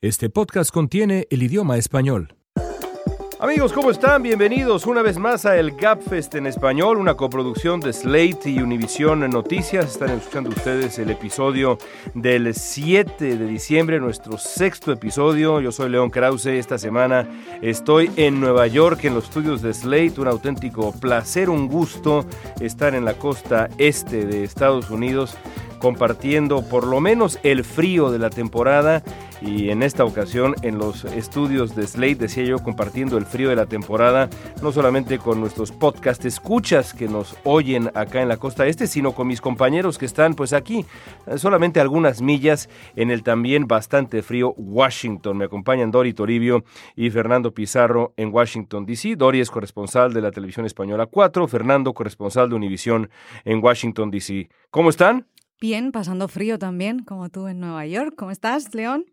Este podcast contiene el idioma español. Amigos, ¿cómo están? Bienvenidos una vez más a el Gapfest en español, una coproducción de Slate y Univision Noticias. Están escuchando ustedes el episodio del 7 de diciembre, nuestro sexto episodio. Yo soy León Krause. Esta semana estoy en Nueva York, en los estudios de Slate. Un auténtico placer, un gusto estar en la costa este de Estados Unidos compartiendo por lo menos el frío de la temporada y en esta ocasión en los estudios de Slate, decía yo, compartiendo el frío de la temporada, no solamente con nuestros podcast escuchas que nos oyen acá en la costa este, sino con mis compañeros que están pues aquí, solamente algunas millas en el también bastante frío Washington. Me acompañan Dori Toribio y Fernando Pizarro en Washington, D.C. Dori es corresponsal de la televisión española 4, Fernando corresponsal de Univisión en Washington, D.C. ¿Cómo están? Bien, pasando frío también, como tú en Nueva York. ¿Cómo estás, León?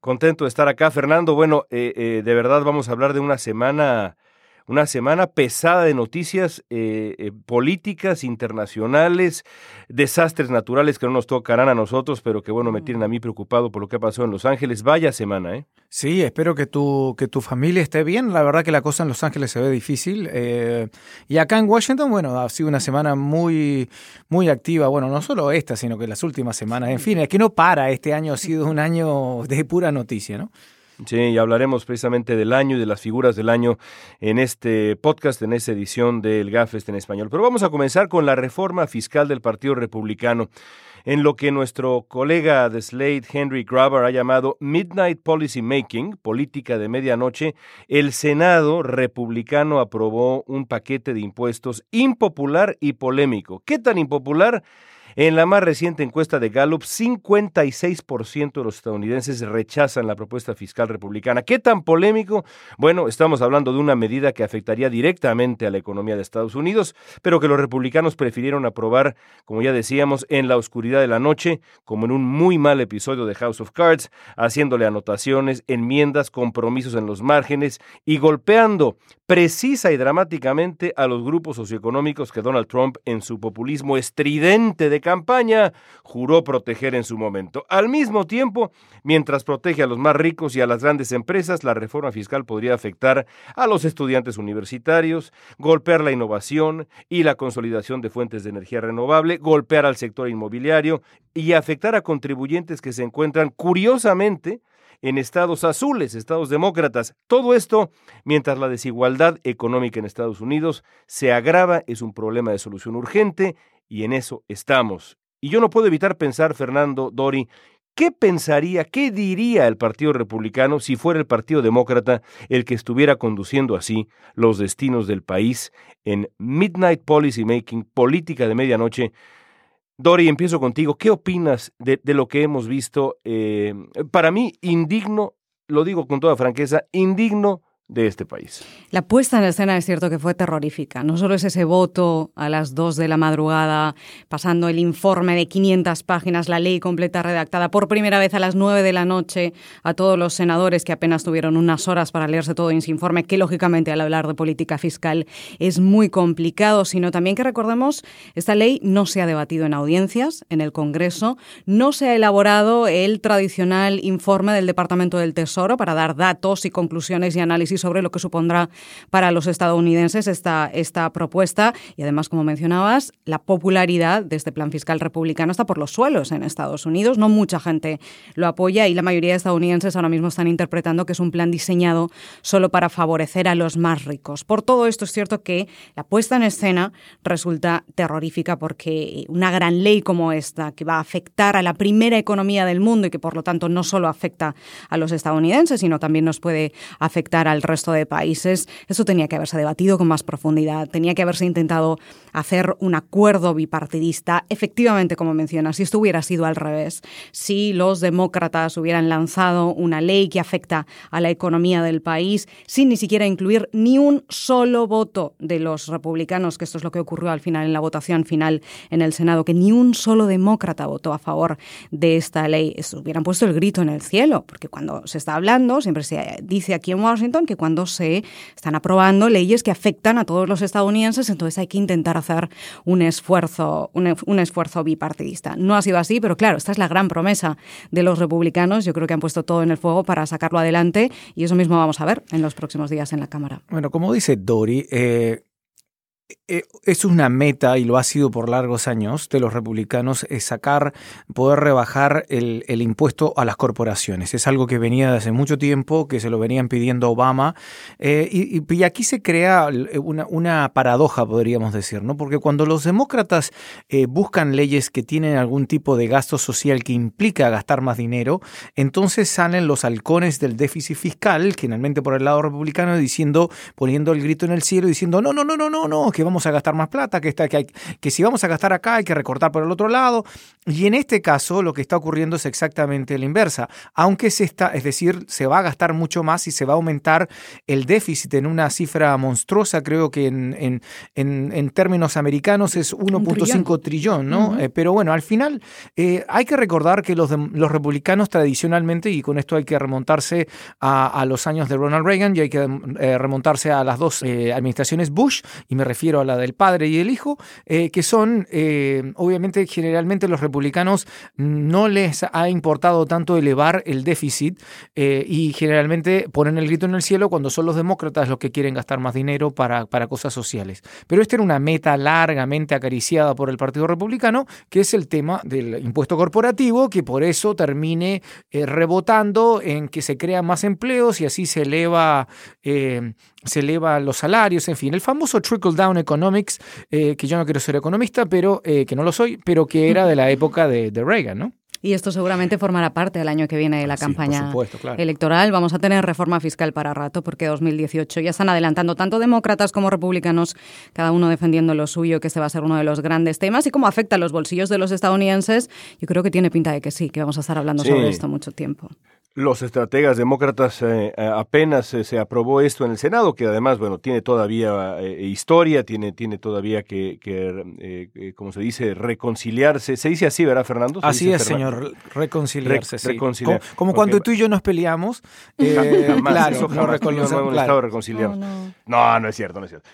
Contento de estar acá, Fernando. Bueno, eh, eh, de verdad vamos a hablar de una semana una semana pesada de noticias eh, eh, políticas internacionales, desastres naturales que no nos tocarán a nosotros, pero que bueno, me tienen a mí preocupado por lo que ha pasado en Los Ángeles. Vaya semana, ¿eh? Sí, espero que tu, que tu familia esté bien. La verdad que la cosa en Los Ángeles se ve difícil. Eh, y acá en Washington, bueno, ha sido una semana muy, muy activa. Bueno, no solo esta, sino que las últimas semanas. En fin, es que no para. Este año ha sido un año de pura noticia, ¿no? Sí, y hablaremos precisamente del año y de las figuras del año en este podcast, en esta edición del GAFEST en español. Pero vamos a comenzar con la reforma fiscal del Partido Republicano, en lo que nuestro colega de Slate, Henry Graber, ha llamado Midnight Policy Making, política de medianoche. El Senado republicano aprobó un paquete de impuestos impopular y polémico. ¿Qué tan impopular? En la más reciente encuesta de Gallup, 56% de los estadounidenses rechazan la propuesta fiscal republicana. ¿Qué tan polémico? Bueno, estamos hablando de una medida que afectaría directamente a la economía de Estados Unidos, pero que los republicanos prefirieron aprobar, como ya decíamos, en la oscuridad de la noche, como en un muy mal episodio de House of Cards, haciéndole anotaciones, enmiendas, compromisos en los márgenes y golpeando precisa y dramáticamente a los grupos socioeconómicos que Donald Trump, en su populismo estridente de campaña, juró proteger en su momento. Al mismo tiempo, mientras protege a los más ricos y a las grandes empresas, la reforma fiscal podría afectar a los estudiantes universitarios, golpear la innovación y la consolidación de fuentes de energía renovable, golpear al sector inmobiliario y afectar a contribuyentes que se encuentran curiosamente en estados azules, estados demócratas. Todo esto mientras la desigualdad económica en Estados Unidos se agrava, es un problema de solución urgente y en eso estamos. Y yo no puedo evitar pensar, Fernando, Dori, ¿qué pensaría, qué diría el Partido Republicano si fuera el Partido Demócrata el que estuviera conduciendo así los destinos del país en Midnight Policy Making, política de medianoche? Dori, empiezo contigo. ¿Qué opinas de, lo que hemos visto? Eh, para mí, indigno, lo digo con toda franqueza, indigno de este país. La puesta en escena es cierto que fue terrorífica. No solo es ese voto a las 2 de la madrugada, pasando el informe de 500 páginas, la ley completa redactada por primera vez a las 9 de la noche a todos los senadores que apenas tuvieron unas horas para leerse todo ese informe, que lógicamente al hablar de política fiscal es muy complicado, sino también que recordemos, esta ley no se ha debatido en audiencias en el Congreso, no se ha elaborado el tradicional informe del Departamento del Tesoro para dar datos y conclusiones y análisis sobre lo que supondrá para los estadounidenses esta, esta propuesta. Y además, como mencionabas, la popularidad de este plan fiscal republicano está por los suelos en Estados Unidos. No mucha gente lo apoya y la mayoría de estadounidenses ahora mismo están interpretando que es un plan diseñado solo para favorecer a los más ricos. Por todo esto es cierto que la puesta en escena resulta terrorífica porque una gran ley como esta, que va a afectar a la primera economía del mundo y que por lo tanto no solo afecta a los estadounidenses, sino también nos puede afectar al resto de países. Eso tenía que haberse debatido con más profundidad, tenía que haberse intentado hacer un acuerdo bipartidista. Efectivamente, como mencionas, si esto hubiera sido al revés, si los demócratas hubieran lanzado una ley que afecta a la economía del país sin ni siquiera incluir ni un solo voto de los republicanos, que esto es lo que ocurrió al final en la votación final en el Senado, que ni un solo demócrata votó a favor de esta ley, hubieran puesto el grito en el cielo, porque cuando se está hablando, siempre se dice aquí en Washington que cuando se están aprobando leyes que afectan a todos los estadounidenses, entonces hay que intentar hacer un esfuerzo, un, esfuerzo bipartidista. No ha sido así, pero claro, esta es la gran promesa de los republicanos. Yo creo que han puesto todo en el fuego para sacarlo adelante y eso mismo vamos a ver en los próximos días en la Cámara. Bueno, como dice Dori, eh, es una meta, y lo ha sido por largos años, de los republicanos, es sacar, poder rebajar el, impuesto a las corporaciones. Es algo que venía hace mucho tiempo, que se lo venían pidiendo Obama, eh, y, aquí se crea una, paradoja, podríamos decir, ¿no? Porque cuando los demócratas eh, buscan leyes que tienen algún tipo de gasto social que implica gastar más dinero, entonces salen los halcones del déficit fiscal, generalmente por el lado republicano, diciendo, poniendo el grito en el cielo, diciendo, no, no, no, no, no, no, que vamos a gastar más plata, que, está, que, hay, que si vamos a gastar acá hay que recortar por el otro lado. Y en este caso lo que está ocurriendo es exactamente la inversa. Aunque se está, es decir, se va a gastar mucho más y se va a aumentar el déficit en una cifra monstruosa, creo que en, en, términos americanos es 1.5 trillón, ¿no? Eh, pero bueno, al final eh, hay que recordar que los, los republicanos tradicionalmente, y con esto hay que remontarse a, los años de Ronald Reagan y hay que eh, remontarse a las dos administraciones Bush, y me refiero a la del padre y el hijo, eh, que son, eh, obviamente, generalmente los republicanos no les ha importado tanto elevar el déficit eh, y generalmente ponen el grito en el cielo cuando son los demócratas los que quieren gastar más dinero para, para cosas sociales. Pero esta era una meta largamente acariciada por el Partido Republicano, que es el tema del impuesto corporativo, que por eso termine rebotando en que se crean más empleos y así se eleva se eleva los salarios, en fin, el famoso trickle down economics, eh, que yo no quiero ser economista, pero eh, que no lo soy, pero que era de la época de, Reagan, ¿no? Y esto seguramente formará parte del año que viene de la campaña electoral. Vamos a tener reforma fiscal para rato porque 2018 ya están adelantando tanto demócratas como republicanos, cada uno defendiendo lo suyo, que este va a ser uno de los grandes temas. Y cómo afecta a los bolsillos de los estadounidenses, yo creo que tiene pinta de que sí, que vamos a estar hablando sobre esto mucho tiempo. Los estrategas demócratas eh, eh, apenas eh, se aprobó esto en el Senado, que además, bueno, tiene todavía historia, tiene, tiene todavía que, que como se dice, reconciliarse. Se dice así, ¿verdad, Fernando? Así es, señor, reconciliarse. sí. Como, cuando tú y yo nos peleamos. claro, no, reconciliamos. no, no es cierto, no es cierto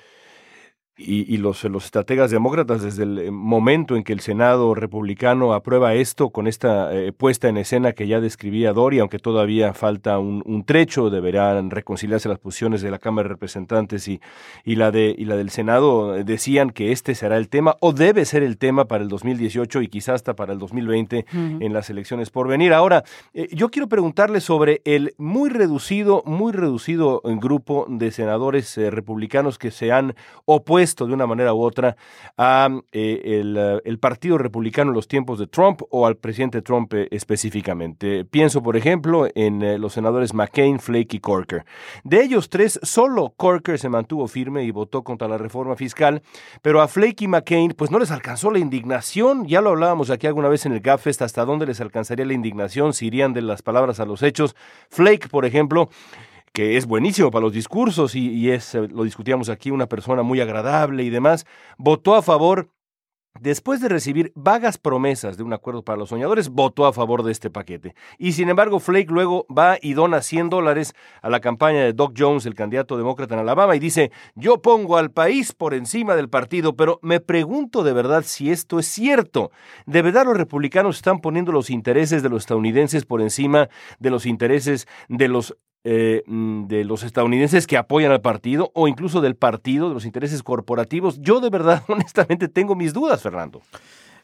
y, los, los, estrategas demócratas desde el eh, momento en que el Senado republicano aprueba esto con esta eh, puesta en escena que ya describía Dori, aunque todavía falta un, trecho, deberán reconciliarse las posiciones de la Cámara de Representantes y, y, la de, y la del Senado, decían que este será el tema o debe ser el tema para el 2018 y quizás hasta para el 2020 en las elecciones por venir. Ahora, eh, yo quiero preguntarle sobre el muy reducido, muy reducido grupo de senadores republicanos que se han opuesto de una manera u otra a eh, eh, el, Partido Republicano en los tiempos de Trump o al presidente Trump eh, específicamente. Pienso, por ejemplo, en los senadores McCain, Flake y Corker. De ellos tres, solo Corker se mantuvo firme y votó contra la reforma fiscal, pero a Flake y McCain pues no les alcanzó la indignación. Ya lo hablábamos aquí alguna vez en el GAFEST, hasta dónde les alcanzaría la indignación si irían de las palabras a los hechos. Flake, por ejemplo, que es buenísimo para los discursos y, es, eh, lo discutíamos aquí, una persona muy agradable y demás, votó a favor Después de recibir vagas promesas de un acuerdo para los soñadores, votó a favor de este paquete. Y sin embargo, Flake luego va y dona 100 dólares a la campaña de Doc Jones, el candidato demócrata en Alabama, y dice, yo pongo al país por encima del partido, pero me pregunto de verdad si esto es cierto. ¿De verdad los republicanos están poniendo los intereses de los estadounidenses por encima de los intereses de los eh, mm, de los estadounidenses que apoyan al partido o incluso del partido, de los intereses corporativos. Yo de verdad, honestamente, tengo mis dudas, Fernando.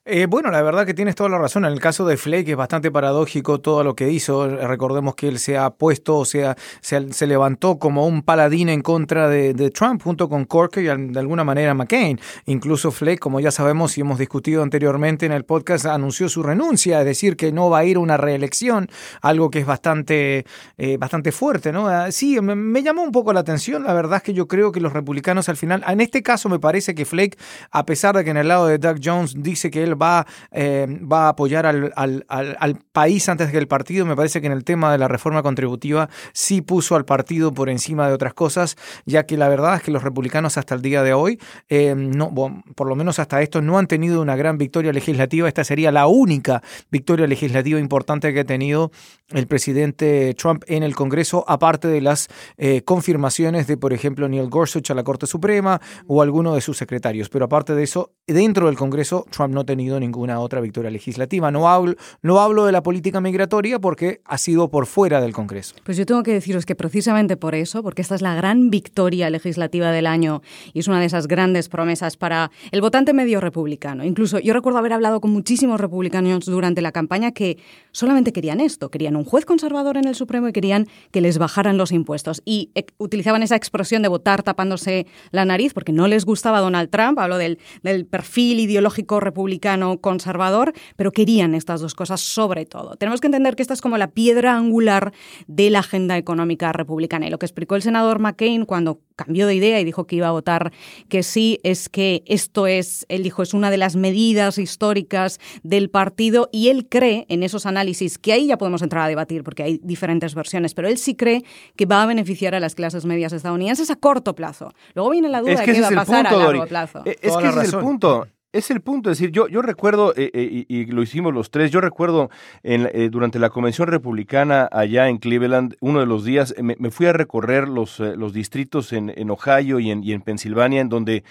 Eh, bueno, la verdad que tienes toda la razón. En el caso de Flake es bastante paradójico todo lo que hizo. Recordemos que él se ha puesto, o sea, se, levantó como un paladín en contra de, Trump junto con Corker y de alguna manera McCain. Incluso Flake, como ya sabemos y hemos discutido anteriormente en el podcast, anunció su renuncia, es decir, que no va a ir a una reelección, algo que es bastante, eh, bastante fuerte, ¿no? Ah, sí, me, llamó un poco la atención. La verdad es que yo creo que los republicanos al final, en este caso me parece que Flake, a pesar de que en el lado de Doug Jones dice que él va, eh, va a apoyar al, al, al, país antes que el partido. Me parece que en el tema de la reforma contributiva sí puso al partido por encima de otras cosas, ya que la verdad es que los republicanos hasta el día de hoy, eh, no, por lo menos hasta esto, no han tenido una gran victoria legislativa. Esta sería la única victoria legislativa importante que ha tenido el presidente Trump en el Congreso, aparte de las eh, confirmaciones de, por ejemplo, Neil Gorsuch a la Corte Suprema o alguno de sus secretarios. Pero aparte de eso, dentro del Congreso, Trump no ha ninguna otra victoria legislativa. No hablo, no hablo de la política migratoria porque ha sido por fuera del Congreso. Pues yo tengo que deciros que precisamente por eso, porque esta es la gran victoria legislativa del año y es una de esas grandes promesas para el votante medio republicano. Incluso yo recuerdo haber hablado con muchísimos republicanos durante la campaña que solamente querían esto, querían un juez conservador en el Supremo y querían que les bajaran los impuestos. Y eh, utilizaban esa expresión de votar tapándose la nariz porque no les gustaba Donald Trump, hablo del perfil ideológico republicano conservador, pero querían estas dos cosas sobre todo. Tenemos que entender que esta es como la piedra angular de la agenda económica republicana. Y lo que explicó el senador McCain cuando cambió de idea y dijo que iba a votar que sí, es que esto es, él dijo, es una de las medidas históricas del partido y él cree en esos análisis, que ahí ya podemos entrar a debatir porque hay diferentes versiones, pero él sí cree que va a beneficiar a las clases medias estadounidenses a corto plazo. Luego viene la duda de qué va a pasar a largo plazo. Es que ese es el punto. Es el punto, es decir, yo, yo recuerdo, eh, eh, y, lo hicimos los tres, yo recuerdo en, eh, durante la convención republicana allá en Cleveland, uno de los días, me, fui a recorrer los, los distritos en, en Ohio y en, y en, Pensilvania, en donde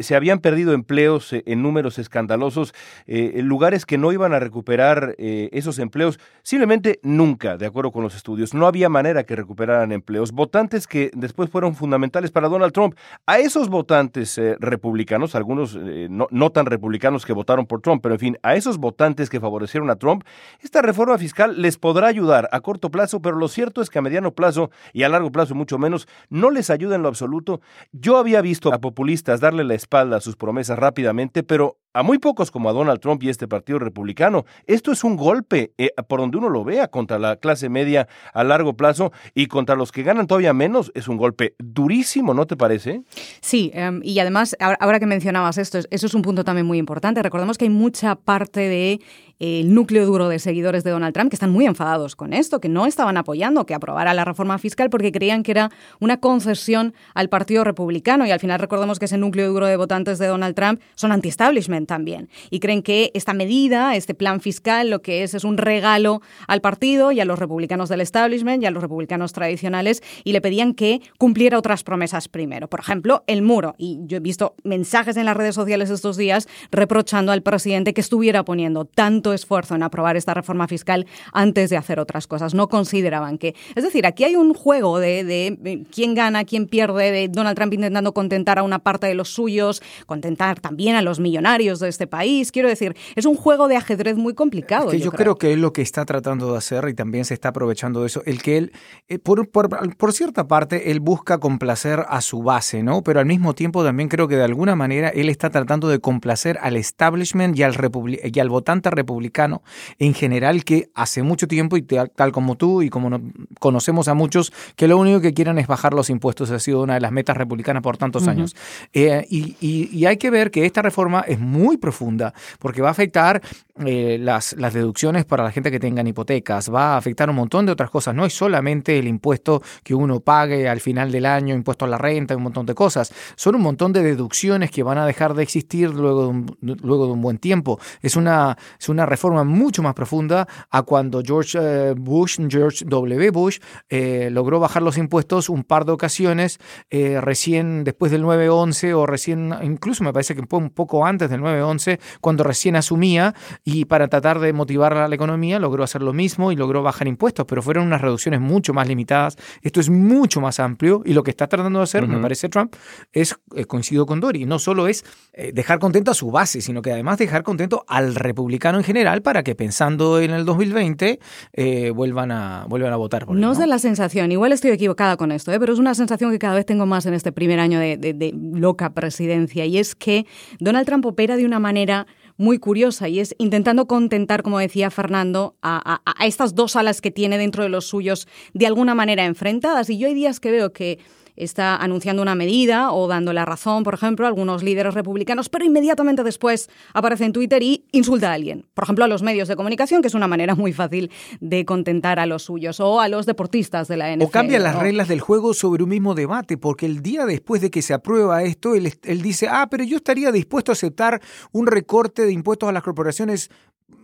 se habían perdido empleos en números escandalosos, lugares que no iban a recuperar esos empleos, simplemente nunca, de acuerdo con los estudios, no había manera que recuperaran empleos, votantes que después fueron fundamentales para Donald Trump. A esos votantes republicanos, algunos no, no tan republicanos que votaron por Trump, pero en fin, a esos votantes que favorecieron a Trump, esta reforma fiscal les podrá ayudar a corto plazo, pero lo cierto es que a mediano plazo y a largo plazo mucho menos, no les ayuda en lo absoluto. Yo había visto a populistas darle la espalda a sus promesas rápidamente, pero a muy pocos como a Donald Trump y este partido republicano. Esto es un golpe, eh, por donde uno lo vea, contra la clase media a largo plazo y contra los que ganan todavía menos. Es un golpe durísimo, ¿no te parece? Sí, em, y además, ahora que mencionabas esto, eso es un punto muy importante. Recordemos que hay mucha parte de el núcleo duro de seguidores de Donald Trump que están muy enfadados con esto, que no estaban apoyando que aprobara la reforma fiscal porque creían que era una concesión al Partido Republicano y al final recordemos que ese núcleo duro de votantes de Donald Trump son anti-establishment también y creen que esta medida, este plan fiscal, lo que es es un regalo al partido y a los republicanos del establishment y a los republicanos tradicionales y le pedían que cumpliera otras promesas primero. Por ejemplo, el muro. Y yo he visto mensajes en las redes sociales estos días reprochando al presidente que estuviera poniendo tanto esfuerzo en aprobar esta reforma fiscal antes de hacer otras cosas. No consideraban que. Es decir, aquí hay un juego de, de, quién gana, quién pierde, de Donald Trump intentando contentar a una parte de los suyos, contentar también a los millonarios de este país. Quiero decir, es un juego de ajedrez muy complicado. yo, creo. que es lo que está tratando de hacer y también se está aprovechando de eso. El que él, eh, por, por, cierta parte, él busca complacer a su base, ¿no? Pero al mismo tiempo también creo que de alguna manera él está tratando de complacer al establishment y al, y al votante republicano en general que hace mucho tiempo, y tal, como tú y como conocemos a muchos, que lo único que quieren es bajar los impuestos. Ha sido una de las metas republicanas por tantos años. Eh, y, hay que ver que esta reforma es muy profunda porque va a afectar eh, las, las deducciones para la gente que tengan hipotecas, va a afectar un montón de otras cosas. No es solamente el impuesto que uno pague al final del año, impuesto a la renta, un montón de cosas. Son un montón de deducciones que van a dejar de existir luego de un, luego de un buen tiempo. Es una, es una reforma mucho más profunda a cuando George eh, Bush, George W. Bush, eh, logró bajar los impuestos un par de ocasiones, eh, recién después del 9-11 o recién, incluso me parece que fue un poco antes del 9-11, cuando recién asumía y para tratar de motivar a la economía logró hacer lo mismo y logró bajar impuestos, pero fueron unas reducciones mucho más limitadas. Esto es mucho más amplio y lo que está tratando de hacer, me parece Trump, es, coincido con Dory, no solo es dejar contento a su base, sino que además dejar contento al republicano en general para que pensando en el 2020 eh, vuelvan, a, vuelvan a votar por él. No, es la sensación, igual estoy equivocada con esto, ¿eh? pero es una sensación que cada vez tengo más en este primer año de, loca presidencia y es que Donald Trump opera de una manera muy curiosa y es intentando contentar, como decía Fernando, a, a, estas dos alas que tiene dentro de los suyos de alguna manera enfrentadas. Y yo hay días que veo que está anunciando una medida o dando la razón, por ejemplo, a algunos líderes republicanos, pero inmediatamente después aparece en Twitter y insulta a alguien. Por ejemplo, a los medios de comunicación, que es una manera muy fácil de contentar a los suyos, o a los deportistas de la NFL. O cambia las reglas del juego sobre un mismo debate, porque el día después de que se aprueba esto, él, él dice, ah, pero yo estaría dispuesto a aceptar un recorte de impuestos a las corporaciones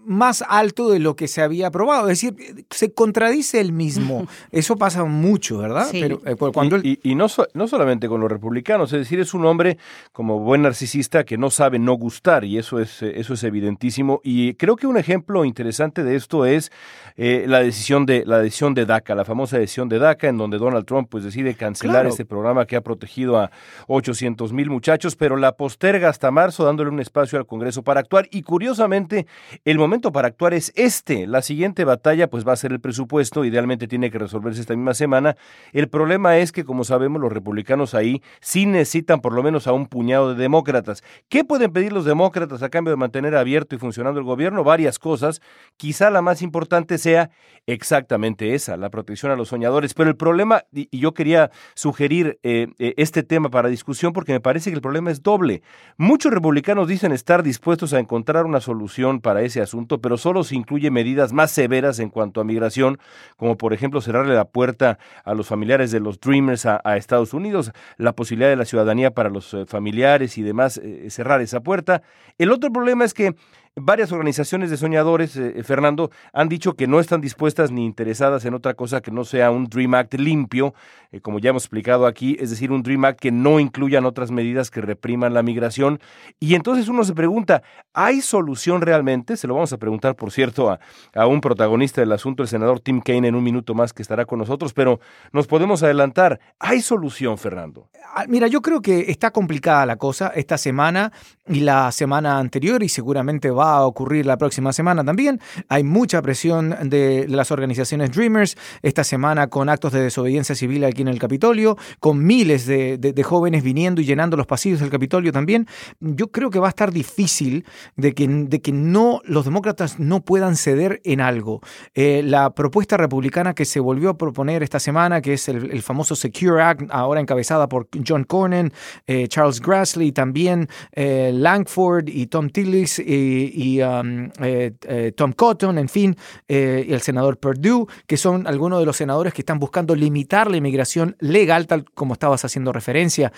más alto de lo que se había aprobado. Es decir, se contradice el mismo. Eso pasa mucho, ¿verdad? Pero, eh, cuando y, no, no solamente con los republicanos, es decir, es un hombre como buen narcisista que no sabe no gustar y eso es, eso es evidentísimo. Y creo que un ejemplo interesante de esto es eh, la, decisión de, la decisión de DACA, la famosa decisión de DACA, en donde Donald Trump pues, decide cancelar este programa que ha protegido a 800 mil muchachos, pero la posterga hasta marzo dándole un espacio al Congreso para actuar. Y curiosamente, el momento para actuar es este. La siguiente batalla pues va a ser el presupuesto, idealmente tiene que resolverse esta misma semana. El problema es que como sabemos los republicanos ahí sí necesitan por lo menos a un puñado de demócratas. ¿Qué pueden pedir los demócratas a cambio de mantener abierto y funcionando el gobierno? Varias cosas. Quizá la más importante sea exactamente esa, la protección a los soñadores. Pero el problema, y yo quería sugerir eh, eh, este tema para discusión porque me parece que el problema es doble. Muchos republicanos dicen estar dispuestos a encontrar una solución para ese asunto pero solo se incluye medidas más severas en cuanto a migración, como por ejemplo cerrarle la puerta a los familiares de los Dreamers a, Estados Unidos, la posibilidad de la ciudadanía para los eh, familiares y demás, eh, cerrar esa puerta. El otro problema es que Varias organizaciones de soñadores, eh, Fernando, han dicho que no están dispuestas ni interesadas en otra cosa que no sea un Dream Act limpio, eh, como ya hemos explicado aquí, es decir, un Dream Act que no incluyan otras medidas que repriman la migración. Y entonces uno se pregunta, ¿hay solución realmente? Se lo vamos a preguntar, por cierto, a, a un protagonista del asunto, el senador Tim Kaine, en un minuto más que estará con nosotros, pero nos podemos adelantar. ¿Hay solución, Fernando? Ah, mira, yo creo que está complicada la cosa esta semana y la semana anterior y seguramente va a ocurrir la próxima semana también. Hay mucha presión de las organizaciones Dreamers esta semana con actos de desobediencia civil aquí en el Capitolio, con miles de, jóvenes viniendo y llenando los pasillos del Capitolio también. Yo creo que va a estar difícil de que, de que no, los demócratas no puedan ceder en algo. Eh, la propuesta republicana que se volvió a proponer esta semana, que es el, famoso Secure Act, ahora encabezada por John Cornyn, eh, Charles Grassley, también eh, Langford y Tom Tillis y y um, eh, eh, Tom Cotton, en fin, eh, y el senador Perdue, que son algunos de los senadores que están buscando limitar la inmigración legal, tal como estabas haciendo referencia.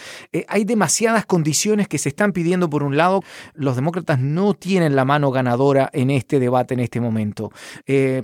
hay demasiadas condiciones que se están pidiendo por un lado. Los demócratas no tienen la mano ganadora en este debate en este momento.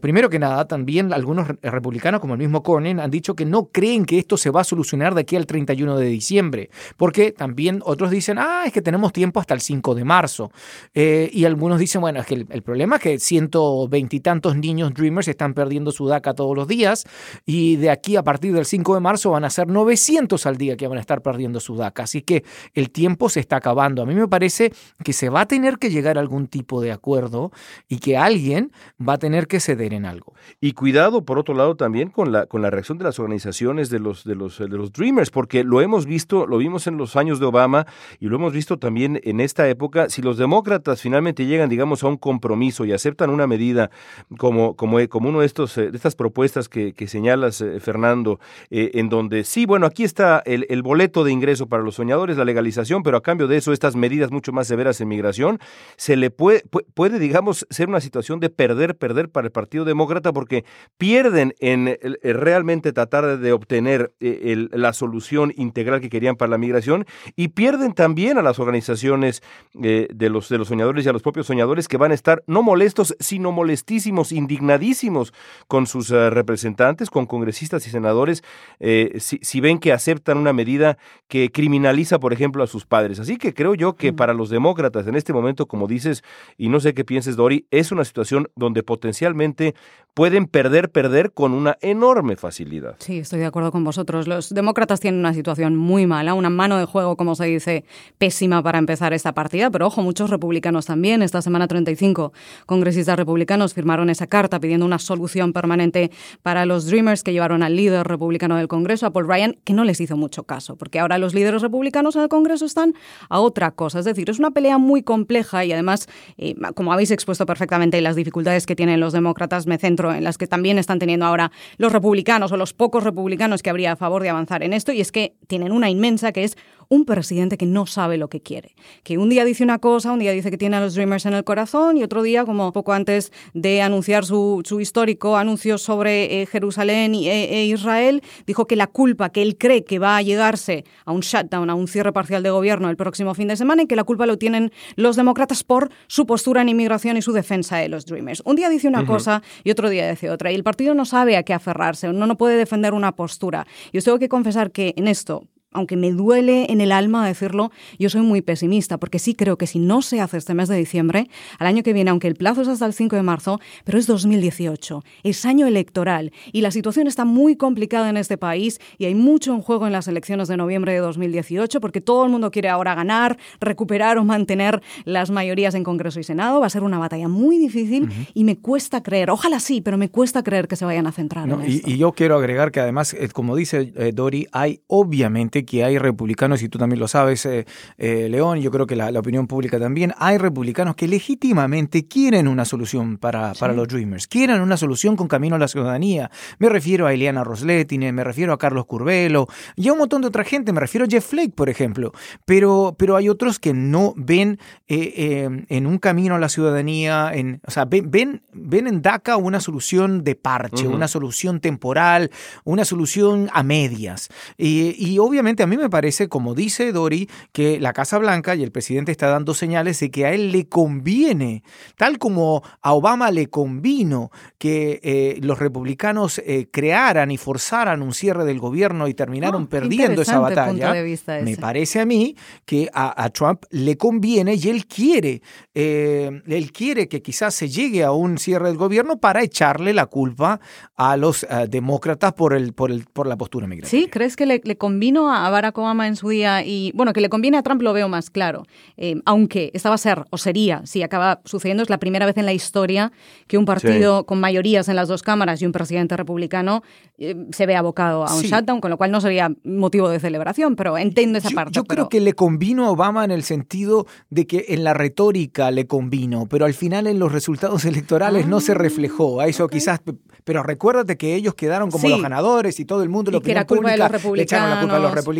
primero que nada, también algunos republicanos, como el mismo Cornyn, han dicho que no creen que esto se va a solucionar de aquí al 31 de diciembre, porque también otros dicen, ah, es que tenemos tiempo hasta el 5 de marzo. y algunos dicen, bueno, es que el, problema es que ciento veintitantos niños Dreamers están perdiendo su DACA todos los días y de aquí a partir del 5 de marzo van a ser 900 al día que van a estar perdiendo su DACA. Así que el tiempo se está acabando. A mí me parece que se va a tener que llegar a algún tipo de acuerdo y que alguien va a tener que ceder en algo. Y cuidado, por otro lado, también con la, con la reacción de las organizaciones de los, de, los, de los Dreamers, porque lo hemos visto, lo vimos en los años de Obama y lo hemos visto también en esta época. Si los demócratas finalmente llegan, digamos, a un compromiso y aceptan una medida como, como, como uno de, estos, eh, de estas propuestas que, señalas, eh, Fernando, eh, en donde sí, bueno, aquí está el, el, boleto de ingreso para los soñadores, la legalización, pero a cambio de eso, estas medidas mucho más severas en migración, se le puede, puede digamos, ser una situación de perder, perder para el Partido Demócrata porque pierden en realmente tratar de obtener la solución integral que querían para la migración y pierden también a las organizaciones de, los, de los soñadores y a los propios soñadores que van a estar no molestos, sino molestísimos, indignadísimos con sus eh, representantes, con congresistas y senadores, eh, si, ven que aceptan una medida que criminaliza, por ejemplo, a sus padres. Así que creo yo que mm. para los demócratas en este momento, como dices, y no sé qué pienses, Dori, es una situación donde potencialmente pueden perder, perder con una enorme facilidad. Sí, estoy de acuerdo con vosotros. Los demócratas tienen una situación muy mala, una mano de juego, como se dice, pésima para empezar esta partida, pero ojo, muchos republicanos también. Esta semana 35 congresistas republicanos firmaron esa carta pidiendo una solución permanente para los Dreamers que llevaron al líder republicano del Congreso, a Paul Ryan, que no les hizo mucho caso, porque ahora los líderes republicanos en el Congreso están a otra cosa. Es decir, es una pelea muy compleja y además, eh, como habéis expuesto perfectamente las dificultades que tienen los demócratas, me centro en las que también están teniendo ahora los republicanos o los pocos republicanos que habría a favor de avanzar en esto, y es que tienen una inmensa que es un presidente que no sabe lo que quiere, que un día dice una cosa, un día dice que tiene a los Dreamers en el corazón y otro día, como poco antes de anunciar su, histórico anuncio sobre eh, Jerusalén e, e, Israel, dijo que la culpa que él cree que va a llegarse a un shutdown, a un cierre parcial de gobierno el próximo fin de semana y que la culpa lo tienen los demócratas por su postura en inmigración y su defensa de los Dreamers. Un día dice una cosa y otro día dice otra y el partido no sabe a qué aferrarse, no, no puede defender una postura. Y os tengo que confesar que en esto, aunque me duele en el alma decirlo, yo soy muy pesimista, porque sí creo que si no se hace este mes de diciembre, al año que viene, aunque el plazo es hasta el 5 de marzo, pero es 2018, es año electoral y la situación está muy complicada en este país y hay mucho en juego en las elecciones de noviembre de 2018, porque todo el mundo quiere ahora ganar, recuperar o mantener las mayorías en Congreso y Senado. Va a ser una batalla muy difícil y me cuesta creer, ojalá sí, pero me cuesta creer que se vayan a centrar en y, esto. Y yo quiero agregar que además, eh, como dice eh, Dori, hay obviamente que hay republicanos, y tú también lo sabes, eh, eh, León, yo creo que la, opinión pública también, hay republicanos que legítimamente quieren una solución para, para los Dreamers, quieren una solución con camino a la ciudadanía. Me refiero a Eliana Rosletine, me refiero a Carlos Curvelo, y a un montón de otra gente, me refiero a Jeff Flake, por ejemplo, pero, pero hay otros que no ven eh, en un camino a la ciudadanía, en, o sea, ven, ven, ven en DACA una solución de parche, una solución temporal, una solución a medias. Y, y obviamente a mí me parece, como dice Dori, que la Casa Blanca y el presidente está dando señales de que a él le conviene, tal como a Obama le convino que eh, los republicanos eh, crearan y forzaran un cierre del gobierno y terminaron ah, perdiendo esa batalla. Me parece a mí que a, Trump le conviene y él quiere, eh, él quiere que quizás se llegue a un cierre del gobierno para echarle la culpa a los demócratas por, el, por, el, por la postura migratoria. ¿Sí? ¿Crees que le, le convino a Barack Obama en su día y, bueno, que le conviene a Trump lo veo más claro. Eh, aunque esta va a ser, o sería, si acaba sucediendo, es la primera vez en la historia que un partido con mayorías en las dos cámaras y un presidente republicano eh, se ve abocado a un shutdown, con lo cual no sería motivo de celebración, pero entiendo esa parte. Yo creo que le convino a Obama en el sentido de que en la retórica le convino, pero al final en los resultados electorales no se ah, reflejó. A eso quizás, pero recuérdate que ellos quedaron como los ganadores y todo el mundo, lo que era culpa de los republicanos. le echaron la culpa a los republicanos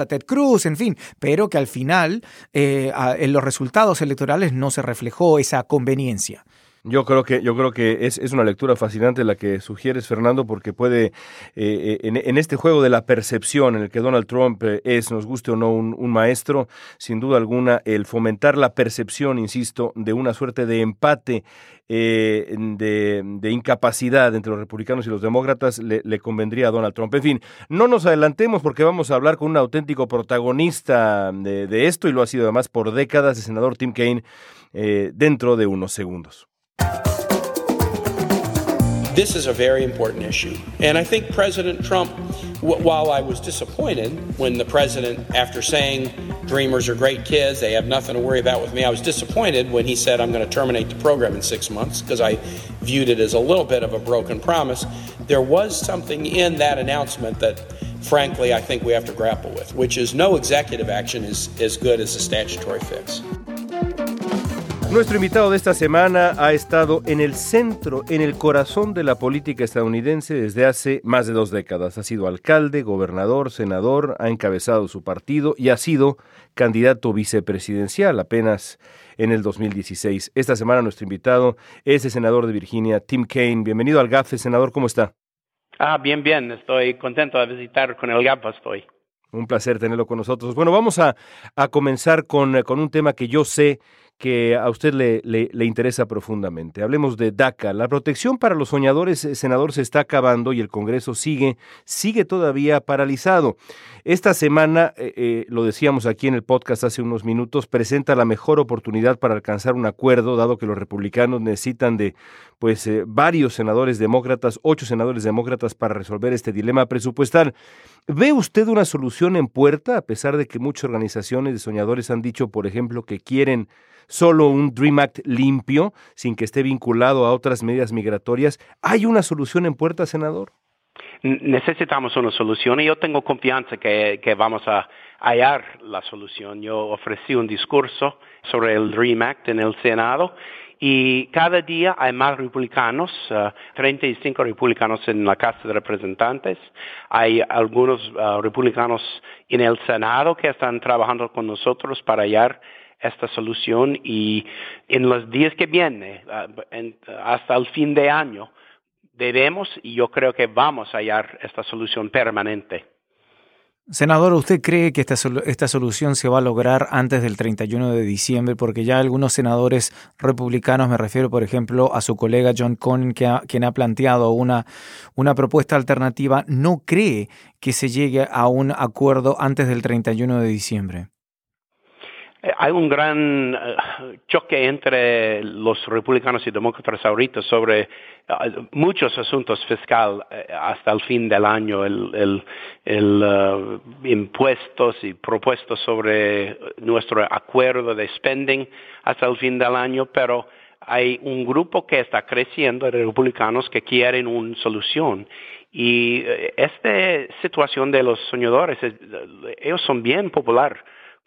a Ted Cruz, en fin, pero que al final eh, en los resultados electorales no se reflejó esa conveniencia. Yo creo que, yo creo que es, una lectura fascinante la que sugieres, Fernando, porque puede, eh, eh, en, este juego de la percepción en el que Donald Trump es, nos guste o no, un, maestro, sin duda alguna, el fomentar la percepción, insisto, de una suerte de empate eh, de, incapacidad entre los republicanos y los demócratas le, convendría a Donald Trump. En fin, no nos adelantemos porque vamos a hablar con un auténtico protagonista de, esto y lo ha sido además por décadas, el senador Tim Kaine, eh, dentro de unos segundos. This is a very important issue. And I think President Trump, while I was disappointed when the president, after saying Dreamers are great kids, they have nothing to worry about with me, I was disappointed when he said I'm going to terminate the program in six months because I viewed it as a little bit of a broken promise. There was something in that announcement that frankly I think we have to grapple with, which is no executive action is as good as a statutory fix. Nuestro invitado de esta semana ha estado en el centro, en el corazón de la política estadounidense desde hace más de dos décadas. Ha sido alcalde, gobernador, senador, ha encabezado su partido y ha sido candidato vicepresidencial apenas en el 2016. Esta semana nuestro invitado es el senador de Virginia, Tim Kaine. Bienvenido al GAFE, senador, ¿cómo está? Ah, bien, bien, estoy contento de visitar con el GAFE, estoy. Un placer tenerlo con nosotros. Bueno, vamos a, a comenzar con, con un tema que yo sé que a usted le, le, interesa profundamente. Hablemos de DACA. La protección para los soñadores, eh, senador, se está acabando y el Congreso sigue, sigue todavía paralizado. Esta semana, eh, eh, lo decíamos aquí en el podcast hace unos minutos, presenta la mejor oportunidad para alcanzar un acuerdo, dado que los republicanos necesitan de pues varios senadores demócratas, ocho senadores demócratas para resolver este dilema presupuestal. ¿Ve usted una solución en puerta, a pesar de que muchas organizaciones de soñadores han dicho, por ejemplo, que quieren solo un Dream Act limpio, sin que esté vinculado a otras medidas migratorias? ¿Hay una solución en puerta, senador? Necesitamos una solución y yo tengo confianza que, que vamos a hallar la solución. Yo ofrecí un discurso sobre el Dream Act en el Senado y cada día hay más republicanos, 35 uh, republicanos en la Casa de Representantes, hay algunos uh, republicanos en el Senado que están trabajando con nosotros para hallar esta solución y en los días que vienen, uh, hasta el fin de año, debemos y yo creo que vamos a hallar esta solución permanente. Senador, ¿usted cree que esta, esta solución se va a lograr antes del 31 de diciembre? Porque ya algunos senadores republicanos, me refiero por ejemplo a su colega John Cornyn, que quien ha planteado una, una propuesta alternativa, no cree que se llegue a un acuerdo antes del 31 de diciembre. Eh, hay un gran eh, choque entre los republicanos y demócratas ahorita sobre eh, muchos asuntos fiscales hasta el fin del año, el, impuestos y propuestos sobre nuestro acuerdo de spending hasta el fin del año, pero hay un grupo que está creciendo de republicanos que quieren una solución. Y esta situación de los soñadores, ellos son bien populares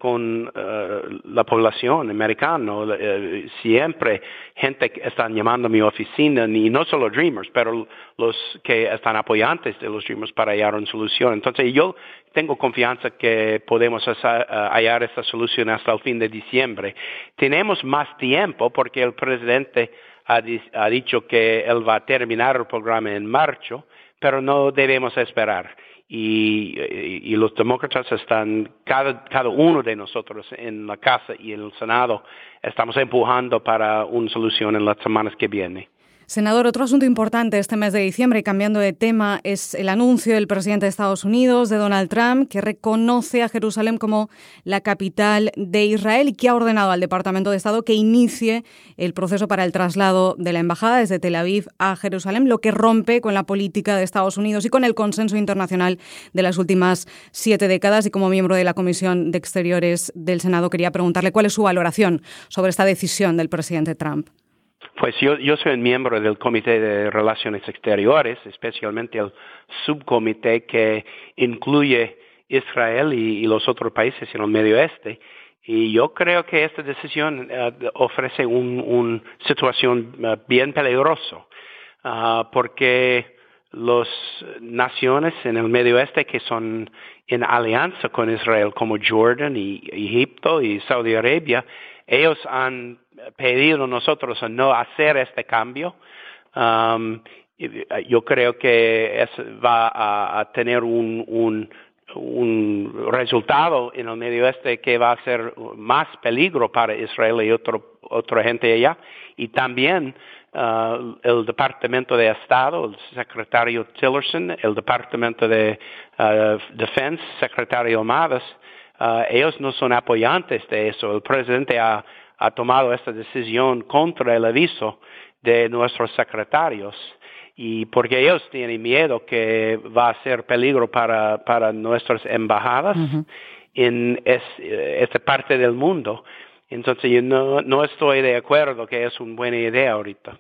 con eh, la población americana. Eh, siempre gente que están llamando a mi oficina, y no solo Dreamers, pero los que están apoyantes de los Dreamers para hallar una solución. Entonces yo tengo confianza que podemos eh, hallar esta solución hasta el fin de diciembre. Tenemos más tiempo porque el presidente ha, ha dicho que él va a terminar el programa en marzo, pero no debemos esperar y, los demócratas están, cada, cada uno de nosotros en la Casa y en el Senado, estamos empujando para una solución en las semanas que vienen. Senador, otro asunto importante este mes de diciembre, cambiando de tema, es el anuncio del presidente de Estados Unidos, de Donald Trump, que reconoce a Jerusalén como la capital de Israel y que ha ordenado al Departamento de Estado que inicie el proceso para el traslado de la embajada desde Tel Aviv a Jerusalén, lo que rompe con la política de Estados Unidos y con el consenso internacional de las últimas siete décadas. Y como miembro de la Comisión de Exteriores del Senado, quería preguntarle cuál es su valoración sobre esta decisión del presidente Trump. Pues yo, soy un miembro del Comité de Relaciones Exteriores, especialmente el subcomité que incluye Israel y, los otros países en el Medio Oeste. Y yo creo que esta decisión eh, ofrece una situación eh, bien peligrosa, ah, porque las naciones en el Medio Oeste que son en alianza con Israel, como Jordan y Egipto y Saudi Arabia, ellos han pedido nosotros no hacer este cambio. Um, yo creo que va a, tener un, un, resultado en el Medio Oeste que va a ser más peligro para Israel y otro, otra gente allá. Y también uh, el Departamento de Estado, el secretario Tillerson, el Departamento de uh, Defense, secretario Madas, uh, ellos no son apoyantes de eso. El presidente ha ha tomado esta decisión contra el aviso de nuestros secretarios y porque ellos tienen miedo que va a ser peligro para, para nuestras embajadas en esta parte del mundo. Entonces yo no, no estoy de acuerdo que es una buena idea ahorita.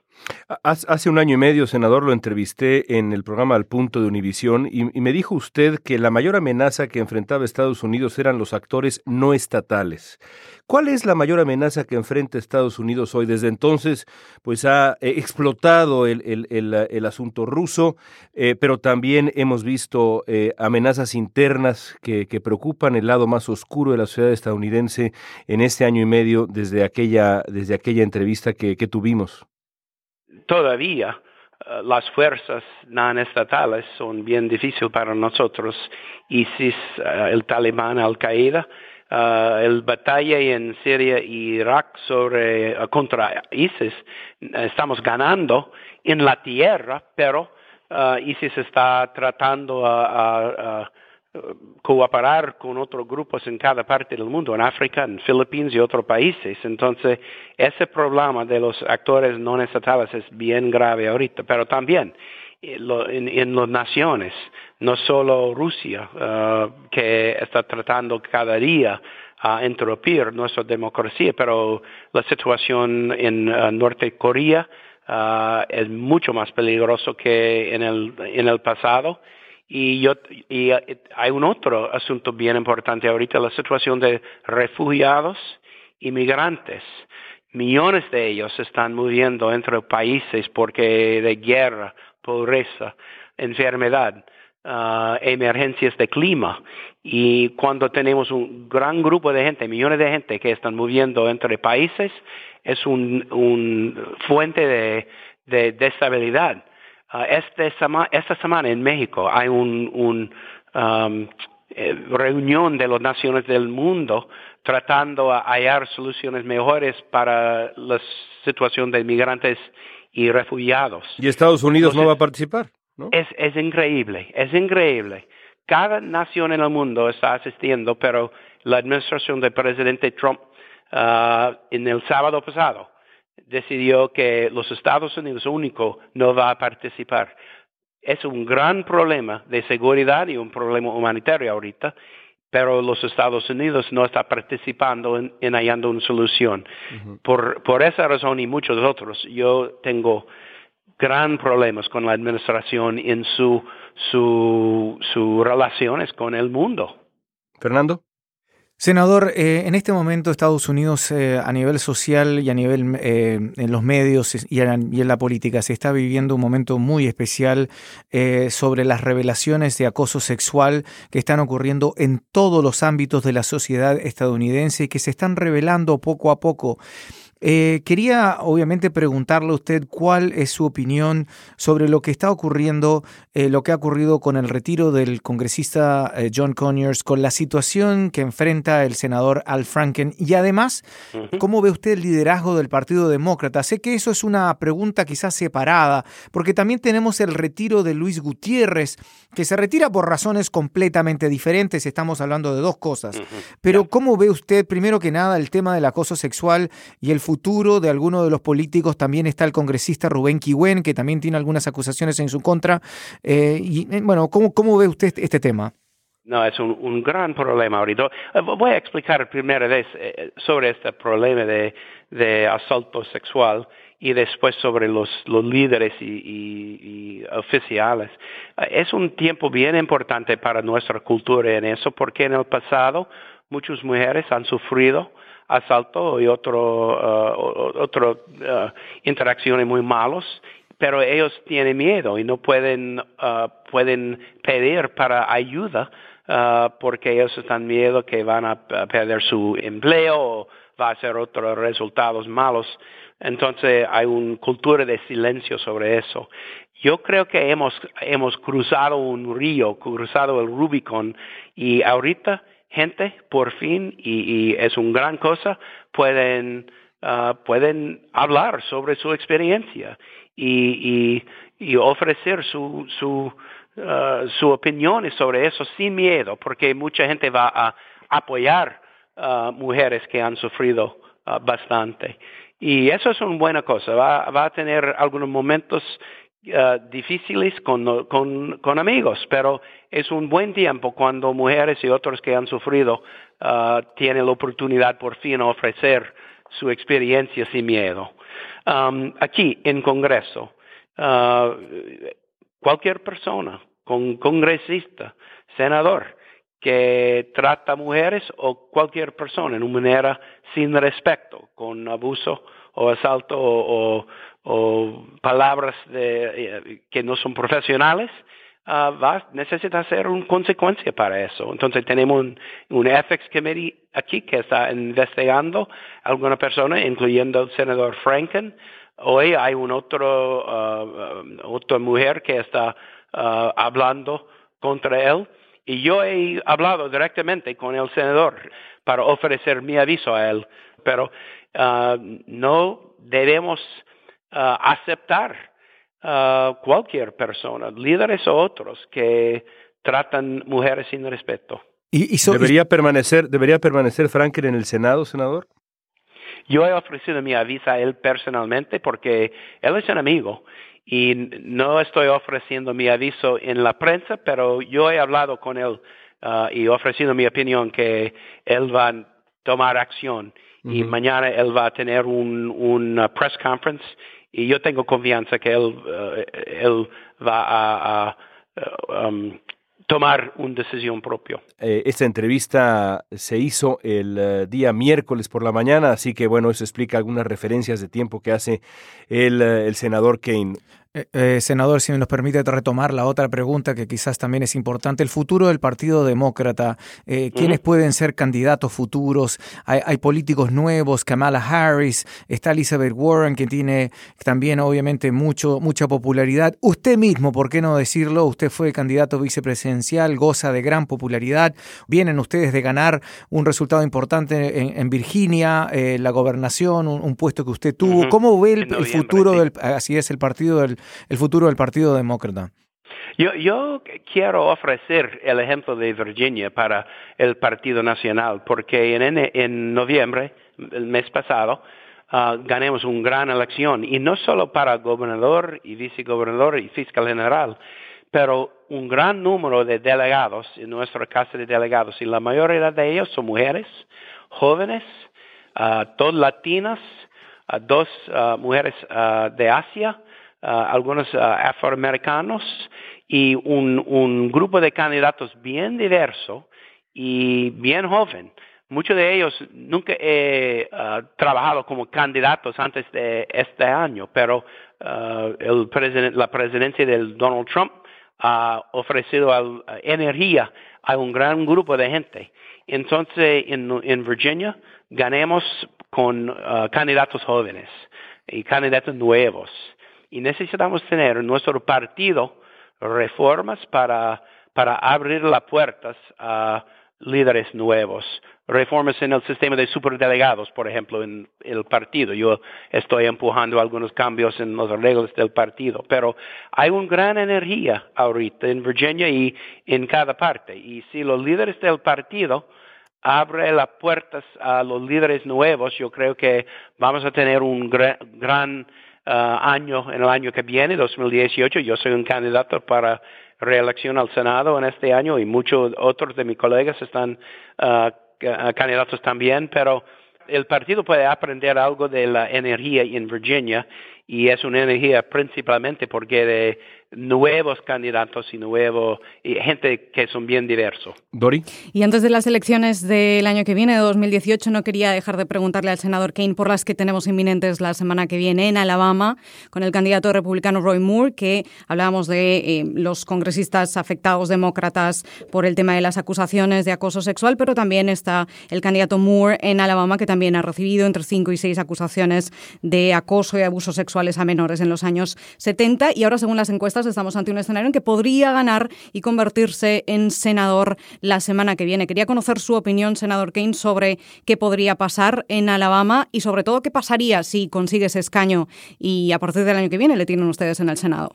Hace un año y medio, senador, lo entrevisté en el programa Al Punto de Univisión y, me dijo usted que la mayor amenaza que enfrentaba Estados Unidos eran los actores no estatales. ¿Cuál es la mayor amenaza que enfrenta Estados Unidos hoy? Desde entonces, pues ha eh, explotado el, el, asunto ruso, eh, pero también hemos visto eh, amenazas internas que, que preocupan el lado más oscuro de la sociedad estadounidense en este año y medio desde aquella, desde aquella entrevista que, que tuvimos todavía eh, las fuerzas no estatales son bien difíciles para nosotros. ISIS, uh, el Talibán, Al-Qaeda, uh, el batalla en Siria e Irak sobre, contra ISIS, estamos ganando en la tierra, pero ISIS está tratando a cooperar con otros grupos en cada parte del mundo, en África, en Filipinas y otros países. Entonces, ese problema de los actores no estatales es bien grave ahorita, pero también en, las naciones, no solo Rusia, que está tratando cada día a interrumpir nuestra democracia, pero la situación en Norte Corea es mucho más peligroso que en el, en el pasado. Y, yo, y hay un otro asunto bien importante ahorita, la situación de refugiados y migrantes. Millones de ellos están moviendo entre países porque de guerra, pobreza, enfermedad, uh, emergencias de clima. Y cuando tenemos un gran grupo de gente, millones de gente que están moviendo entre países, es un, un fuente de, de estabilidad. Uh, este esta semana en México hay un, un um, eh, reunión de las naciones del mundo tratando de hallar soluciones mejores para la situación de migrantes y refugiados. ¿Y Estados Unidos no va a participar? ¿no? Es, es increíble, es increíble. Cada nación en el mundo está asistiendo, pero la administración del presidente Trump uh, en el sábado pasado decidió que los Estados Unidos único no va a participar. Es un gran problema de seguridad y un problema humanitario ahorita pero los Estados Unidos no está participando en, hallando una solución. por, por esa razón y muchos otros, yo tengo gran problemas con la administración en su, su, sus relaciones con el mundo. Fernando. Senador, eh, en este momento Estados Unidos eh, a nivel social y a nivel eh, en los medios y, en la política se está viviendo un momento muy especial sobre las revelaciones de acoso sexual que están ocurriendo en todos los ámbitos de la sociedad estadounidense y que se están revelando poco a poco. Eh, quería obviamente preguntarle a usted cuál es su opinión sobre lo que está ocurriendo, eh, lo que ha ocurrido con el retiro del congresista eh, John Conyers, con la situación que enfrenta el senador Al Franken y además, ¿cómo ve usted el liderazgo del Partido Demócrata? Sé que eso es una pregunta quizás separada, porque también tenemos el retiro de Luis Gutiérrez, que se retira por razones completamente diferentes, estamos hablando de dos cosas. Pero ¿cómo ve usted, primero que nada, el tema del acoso sexual y el futuro de alguno de los políticos. También está el congresista Rubén Kiwen, que también tiene algunas acusaciones en su contra. Eh, y eh, bueno, ¿cómo, ¿cómo ve usted este tema? No, es un, gran problema ahorita. Eh, voy a explicar primero sobre este problema de, de asalto sexual y después sobre los, los líderes y, y, oficiales. Es un tiempo bien importante para nuestra cultura en eso, porque en el pasado muchas mujeres han sufrido asalto y otro, uh, otro uh, interacciones muy malos, pero ellos tienen miedo y no pueden, uh, pueden pedir para ayuda porque ellos están miedo que van a perder su empleo o va a ser otros resultados malos. Entonces hay una cultura de silencio sobre eso. Yo creo que hemos, hemos cruzado un río, cruzado el Rubicon y ahorita gente, por fin, y, es una gran cosa, pueden, uh, pueden hablar sobre su experiencia y, y, ofrecer su, su, uh, su opinión sobre eso sin miedo, porque mucha gente va a apoyar uh, mujeres que han sufrido bastante. Y eso es una buena cosa. Va, va a tener algunos momentos Uh, difíciles con, con, con, amigos, pero es un buen tiempo cuando mujeres y otros que han sufrido uh, tienen la oportunidad por fin de ofrecer su experiencia sin miedo. Um, aquí en Congreso, uh, cualquier persona, con, congresista, senador, que trata a mujeres o cualquier persona en una manera sin respeto, con abuso o asalto o, o palabras de, que no son profesionales, uh, va, necesita hacer una consecuencia para eso. Entonces tenemos un, ethics committee aquí que está investigando a alguna persona, incluyendo el senador Franken. Hoy hay un otro, uh, otra mujer que está uh, hablando contra él. Y yo he hablado directamente con el senador para ofrecer mi aviso a él, pero no debemos aceptar uh, cualquier persona, líderes o otros, que tratan mujeres sin respeto. ¿Y, debería permanecer, debería permanecer Franklin en el Senado, senador? Yo he ofrecido mi aviso a él personalmente porque él es un amigo y no estoy ofreciendo mi aviso en la prensa, pero yo he hablado con él uh, y ofrecido mi opinión que él va a tomar acción y mañana él va a tener un, un press conference y yo tengo confianza que él, uh, él va a, um, tomar una decisión propia. Eh, esta entrevista se hizo el uh, día miércoles por la mañana, así que bueno, eso explica algunas referencias de tiempo que hace el, uh, el senador Kane. Eh, eh, senador, si me nos permite retomar la otra pregunta que quizás también es importante, el futuro del Partido Demócrata, eh, ¿quiénes pueden ser candidatos futuros? Hay, políticos nuevos, Kamala Harris, está Elizabeth Warren, que tiene también obviamente mucho, mucha popularidad. Usted mismo, ¿por qué no decirlo? Usted fue candidato vicepresidencial, goza de gran popularidad. Vienen ustedes de ganar un resultado importante en, Virginia, eh, la gobernación, un, puesto que usted tuvo. ¿Cómo ve el, futuro del, así es, el partido del el futuro del Partido Demócrata? Yo, yo, quiero ofrecer el ejemplo de Virginia para el Partido Nacional, porque en, en noviembre, el mes pasado, uh, ganamos una gran elección, y no solo para gobernador y vicegobernador y fiscal general, pero un gran número de delegados en nuestra casa de delegados, y la mayoría de ellos son mujeres, jóvenes, uh, latinas, uh, dos mujeres de Asia, Ah, algunos ah, afroamericanos y un, grupo de candidatos bien diverso y bien joven. Muchos de ellos nunca he uh, trabajado como candidatos antes de este año, pero el president, la presidencia del Donald Trump ha ofrecido energía a un gran grupo de gente. Entonces, en, en Virginia, ganemos con candidatos jóvenes y candidatos nuevos y necesitamos tener en nuestro partido reformas para, para abrir las puertas a líderes nuevos, reformas en el sistema de superdelegados, por ejemplo, en el partido. Yo estoy empujando algunos cambios en las reglas del partido, pero hay una gran energía ahorita en Virginia y en cada parte. Y si los líderes del partido abren las puertas a los líderes nuevos, yo creo que vamos a tener un gran Uh, año, en el año que viene, 2018. Yo soy un candidato para reelección al Senado en este año y muchos otros de mis colegas están uh, candidatos también, pero el partido puede aprender algo de la energía en Virginia y es una energía principalmente porque de nuevos candidatos y nuevos y gente que son bien diversos. Dori. Y antes de las elecciones del año que viene, de 2018, no quería dejar de preguntarle al senador Kane por las que tenemos inminentes la semana que viene en Alabama, con el candidato republicano Roy Moore, que hablábamos de eh, los congresistas afectados demócratas por el tema de las acusaciones de acoso sexual, pero también está el candidato Moore en Alabama, que también ha recibido entre cinco y seis acusaciones de acoso y abuso sexuales a menores en los años 70 y ahora, según las encuestas, estamos ante un escenario en que podría ganar y convertirse en senador la semana que viene. Quería conocer su opinión, senador Kane, sobre qué podría pasar en Alabama y sobre todo qué pasaría si consigue ese escaño y a partir del año que viene le tienen ustedes en el Senado.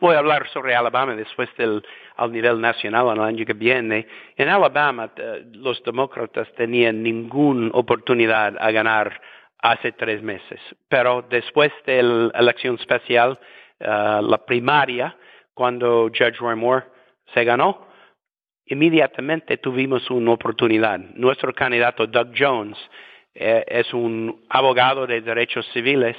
Voy a hablar sobre Alabama después del al nivel nacional en el año que viene. En Alabama eh, los demócratas tenían ninguna oportunidad a ganar hace tres meses, pero después de la elección especial Uh, la primaria, cuando Judge Roy Moore se ganó, inmediatamente tuvimos una oportunidad. Nuestro candidato Doug Jones eh, es un abogado de derechos civiles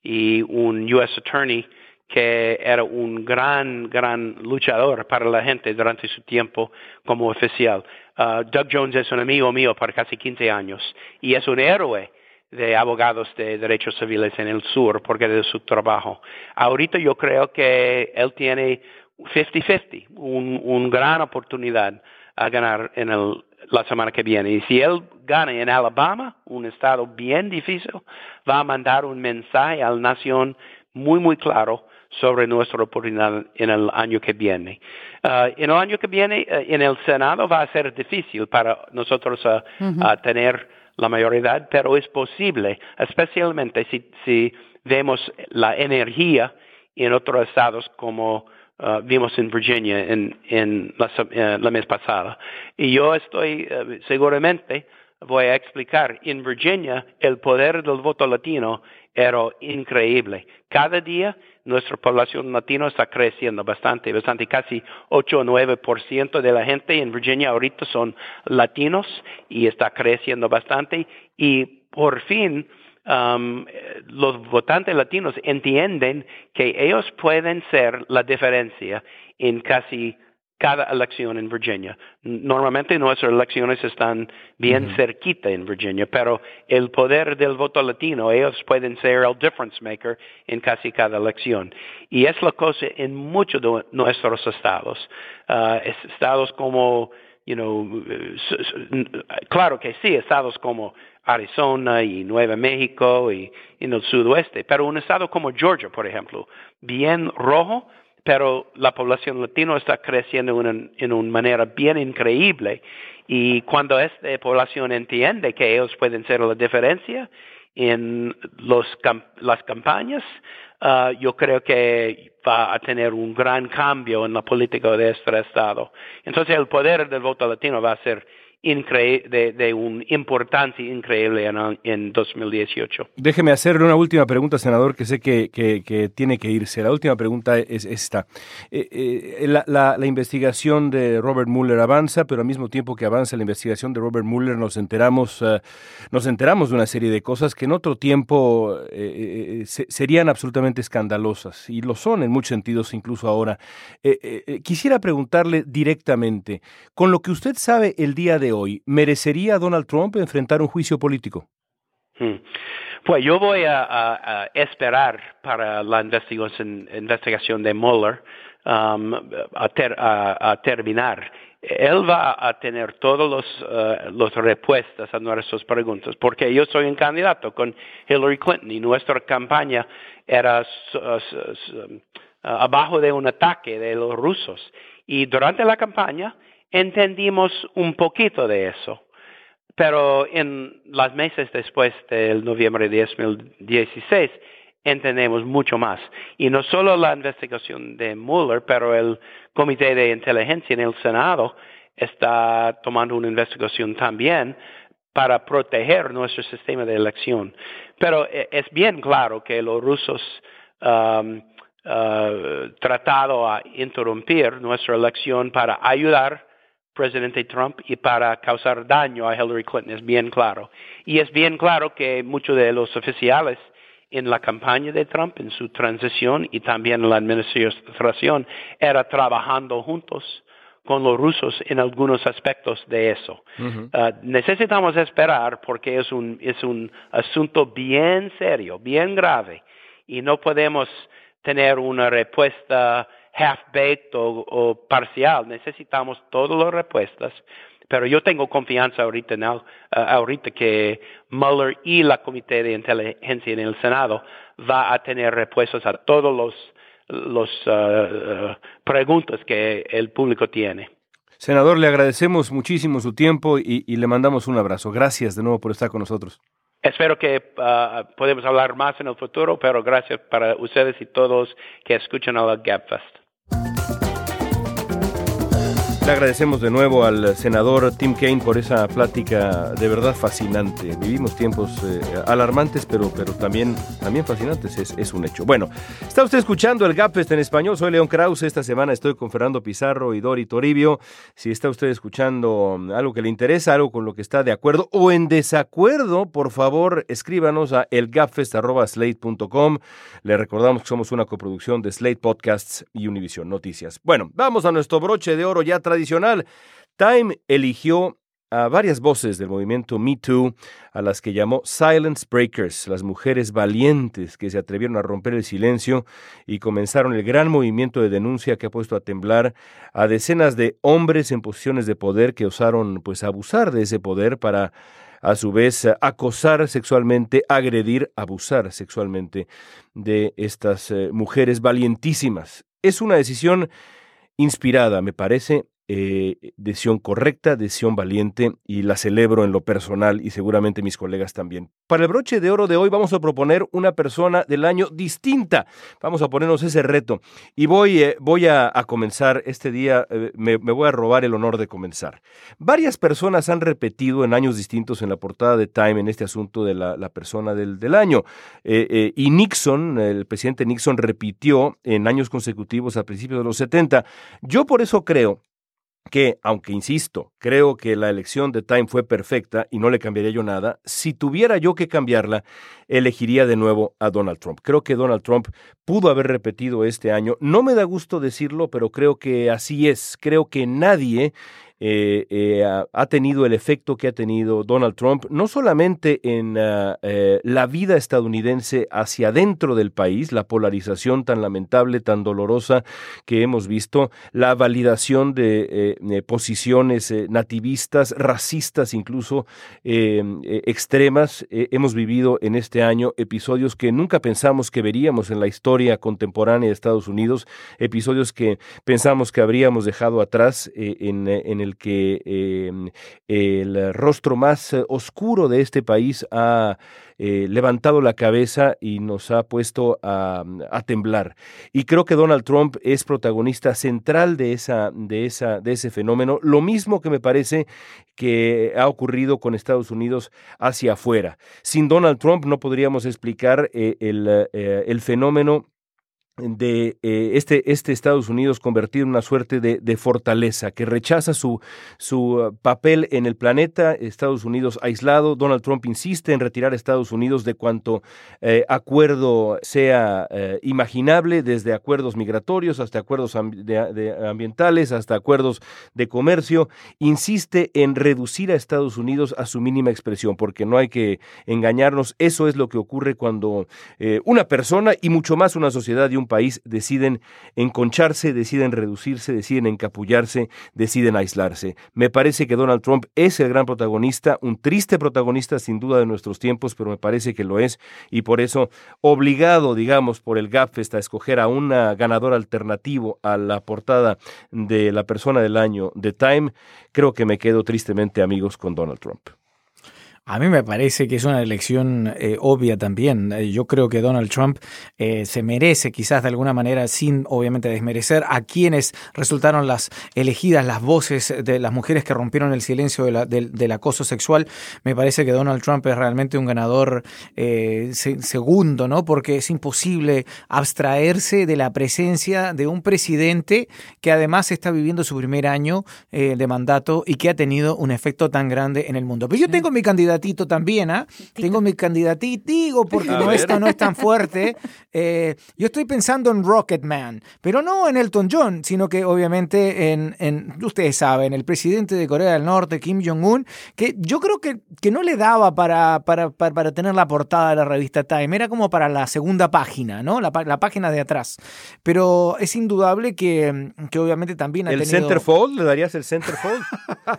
y un U.S. Attorney que era un gran, gran luchador para la gente durante su tiempo como oficial. Uh, Doug Jones es un amigo mío por casi 15 años y es un héroe de abogados de derechos civiles en el sur porque de su trabajo. Ahorita yo creo que él tiene 50-50, una un gran oportunidad a ganar en el, la semana que viene. Y si él gana en Alabama, un estado bien difícil, va a mandar un mensaje a la nación muy, muy claro sobre nuestra oportunidad en el año que viene. Uh, en el año que viene, uh, en el Senado va a ser difícil para nosotros uh, tener la mayoría, pero es posible, especialmente si, si vemos la energía en otros estados como uh, vimos en Virginia en, en la, uh, la, mes pasada. Y yo estoy uh, seguramente voy a explicar. En Virginia, el poder del voto latino era increíble. Cada día nuestra población latina está creciendo bastante, bastante, casi 8 o 9% de la gente en Virginia ahorita son latinos y está creciendo bastante. Y por fin um, los votantes latinos entienden que ellos pueden ser la diferencia en casi cada elección en Virginia. Normalmente nuestras elecciones están bien cerquita en Virginia, pero el poder del voto latino, ellos pueden ser el difference maker en casi cada elección. Y es la cosa en muchos de nuestros estados. Uh, estados como, you know, claro que sí, estados como Arizona y Nueva México y en el sudoeste, pero un estado como Georgia, por ejemplo, bien rojo, pero la población latina está creciendo en una manera bien increíble y cuando esta población entiende que ellos pueden ser la diferencia en los, las campañas, uh, yo creo que va a tener un gran cambio en la política de este estado. Entonces el poder del voto latino va a ser de, de una importancia increíble en, en, 2018. Déjeme hacerle una última pregunta, senador, que sé que, que, tiene que irse. La última pregunta es esta. Eh, eh, la, la, investigación de Robert Mueller avanza, pero al mismo tiempo que avanza la investigación de Robert Mueller nos enteramos, uh, nos enteramos de una serie de cosas que en otro tiempo eh, serían absolutamente escandalosas, y lo son en muchos sentidos incluso ahora. quisiera preguntarle directamente, con lo que usted sabe el día de hoy, ¿merecería Donald Trump enfrentar un juicio político? Hmm. Pues yo voy a, esperar para la investigación, de Mueller um, a, terminar. Él va a tener todas las uh, respuestas a nuestras preguntas, porque yo soy un candidato con Hillary Clinton y nuestra campaña era um, abajo de un ataque de los rusos. Y durante la campaña, entendimos un poquito de eso. Pero en los meses después del noviembre de 2016 entendemos mucho más. Y no solo la investigación de Mueller, pero el Comité de Inteligencia en el Senado está tomando una investigación también para proteger nuestro sistema de elección. Pero eh, es bien claro que los rusos um, uh, tratado a interrumpir nuestra elección para ayudar presidente Trump y para causar daño a Hillary Clinton, es bien claro. Y es bien claro que muchos de los oficiales en la campaña de Trump, en su transición y también en la administración, era trabajando juntos con los rusos en algunos aspectos de eso. Uh, necesitamos esperar porque es un, es un asunto bien serio, bien grave, y no podemos tener una respuesta half-baked o, parcial. Necesitamos todas las respuestas. Pero yo tengo confianza ahorita, uh, ahorita que Mueller y la Comité de Inteligencia en el Senado va a tener respuestas a todos los, los uh, uh, preguntas que el público tiene. Senador, le agradecemos muchísimo su tiempo y, y, le mandamos un abrazo. Gracias de nuevo por estar con nosotros. Espero que podamos hablar más en el futuro, pero gracias para ustedes y todos que escuchan a la GapFest. Le agradecemos de nuevo al senador Tim Kaine por esa plática de verdad fascinante. Vivimos tiempos eh, alarmantes, pero, pero también, también fascinantes, es, es, un hecho. Bueno, está usted escuchando el Gapfest en español. Soy León Krause. Esta semana estoy con Fernando Pizarro y Dori Toribio. Si está usted escuchando algo que le interesa, algo con lo que está de acuerdo o en desacuerdo, por favor, escríbanos a elgapfest.slate.com. Le recordamos que somos una coproducción de Slate Podcasts y Univision Noticias. Bueno, vamos a nuestro broche de oro ya tradicional. Time eligió a varias voces del movimiento Me Too, a las que llamó Silence Breakers, las mujeres valientes que se atrevieron a romper el silencio y comenzaron el gran movimiento de denuncia que ha puesto a temblar a decenas de hombres en posiciones de poder que osaron pues abusar de ese poder para a su vez acosar sexualmente, agredir, abusar sexualmente de estas eh, mujeres valientísimas. Es una decisión inspirada, me parece, eh, decisión correcta, decisión valiente y la celebro en lo personal y seguramente mis colegas también. Para el broche de oro de hoy vamos a proponer una persona del año distinta. Vamos a ponernos ese reto y voy, eh, voy a, comenzar este día, eh, me, voy a robar el honor de comenzar. Varias personas han repetido en años distintos en la portada de Time en este asunto de la, persona del, del año. y Nixon, el presidente Nixon repitió en años consecutivos a principios de los 70. Yo por eso creo que, aunque insisto, creo que la elección de Time fue perfecta y no le cambiaría yo nada, si tuviera yo que cambiarla, elegiría de nuevo a Donald Trump. Creo que Donald Trump pudo haber repetido este año. No me da gusto decirlo, pero creo que así es. Creo que nadie eh, eh, ha tenido el efecto que ha tenido Donald Trump, no solamente en ah, eh, la vida estadounidense hacia adentro del país, la polarización tan lamentable, tan dolorosa que hemos visto, la validación de posiciones nativistas, racistas incluso, extremas. hemos vivido en este año episodios que nunca pensamos que veríamos en la historia contemporánea de Estados Unidos, episodios que pensamos que habríamos dejado atrás en, en el que em, el rostro más eh, oscuro de este país ha eh, levantado la cabeza y nos ha puesto a, temblar. Y creo que Donald Trump es protagonista central de, esa, de, esa, de ese fenómeno, lo mismo que me parece que ha ocurrido con Estados Unidos hacia afuera. Sin Donald Trump no podríamos explicar eh, el, el fenómeno de eh, este, este Estados Unidos convertido en una suerte de, fortaleza, que rechaza su, su uh, papel en el planeta, Estados Unidos aislado. Donald Trump insiste en retirar a Estados Unidos de cuanto eh, acuerdo sea eh, imaginable, desde acuerdos migratorios hasta acuerdos ambientales, hasta acuerdos de comercio. Insiste en reducir a Estados Unidos a su mínima expresión, porque no hay que engañarnos, eso es lo que ocurre cuando una persona y mucho más una sociedad y un país deciden enconcharse, deciden reducirse, deciden encapullarse, deciden aislarse. Me parece que Donald Trump es el gran protagonista, un triste protagonista sin duda de nuestros tiempos, pero me parece que lo es y por eso obligado, digamos, por el GAPFEST a escoger a un ganador alternativo a la portada de la persona del año de Time, creo que me quedo tristemente amigos con Donald Trump. A mí me parece que es una elección eh, obvia también. Eh, yo creo que Donald Trump eh, se merece, quizás de alguna manera, sin obviamente desmerecer a quienes resultaron las elegidas, las voces de las mujeres que rompieron el silencio del acoso sexual. Me parece que Donald Trump es realmente un ganador segundo, ¿no? Porque es imposible abstraerse de la presencia de un presidente que además está viviendo su primer año de mandato y que ha tenido un efecto tan grande en el mundo. Pero yo tengo mi candidato candidatito también, ¿ah? Tengo mi candidatito, digo, porque no, es tan fuerte. Eh, yo estoy pensando en Rocketman, pero no en Elton John, sino que obviamente en, en ustedes saben, el presidente de Corea del Norte, Kim Jong-un, que yo creo que, que no le daba para, para, para, tener la portada de la revista Time, era como para la segunda página, ¿no? La, la página de atrás. Pero es indudable que, que obviamente también ha ¿El centerfold? ¿Le darías el centerfold?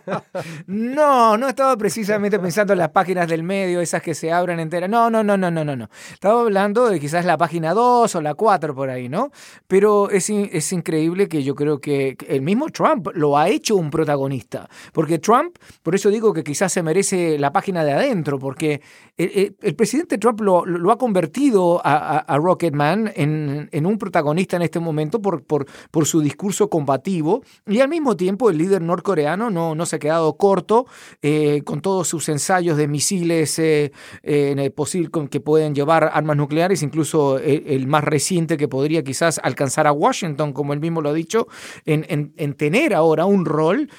no, no estaba precisamente pensando en las páginas del medio, esas que se abren enteras. No, no, no, no, no, no, no. Estaba hablando de quizás la página 2 o la 4 por ahí, ¿no? Pero es, es increíble que yo creo que el mismo Trump lo ha hecho un protagonista. Porque Trump, por eso digo que quizás se merece la página de adentro, porque el, presidente Trump lo, ha convertido a, a, Rocketman en, un protagonista en este momento por su discurso combativo y al mismo tiempo el líder norcoreano no, no se ha quedado corto eh, con todos sus ensayos de misiles eh, eh, posible, que pueden llevar armas nucleares, incluso eh, el, más reciente que podría quizás alcanzar a Washington, como él mismo lo ha dicho, en, en, tener ahora un rol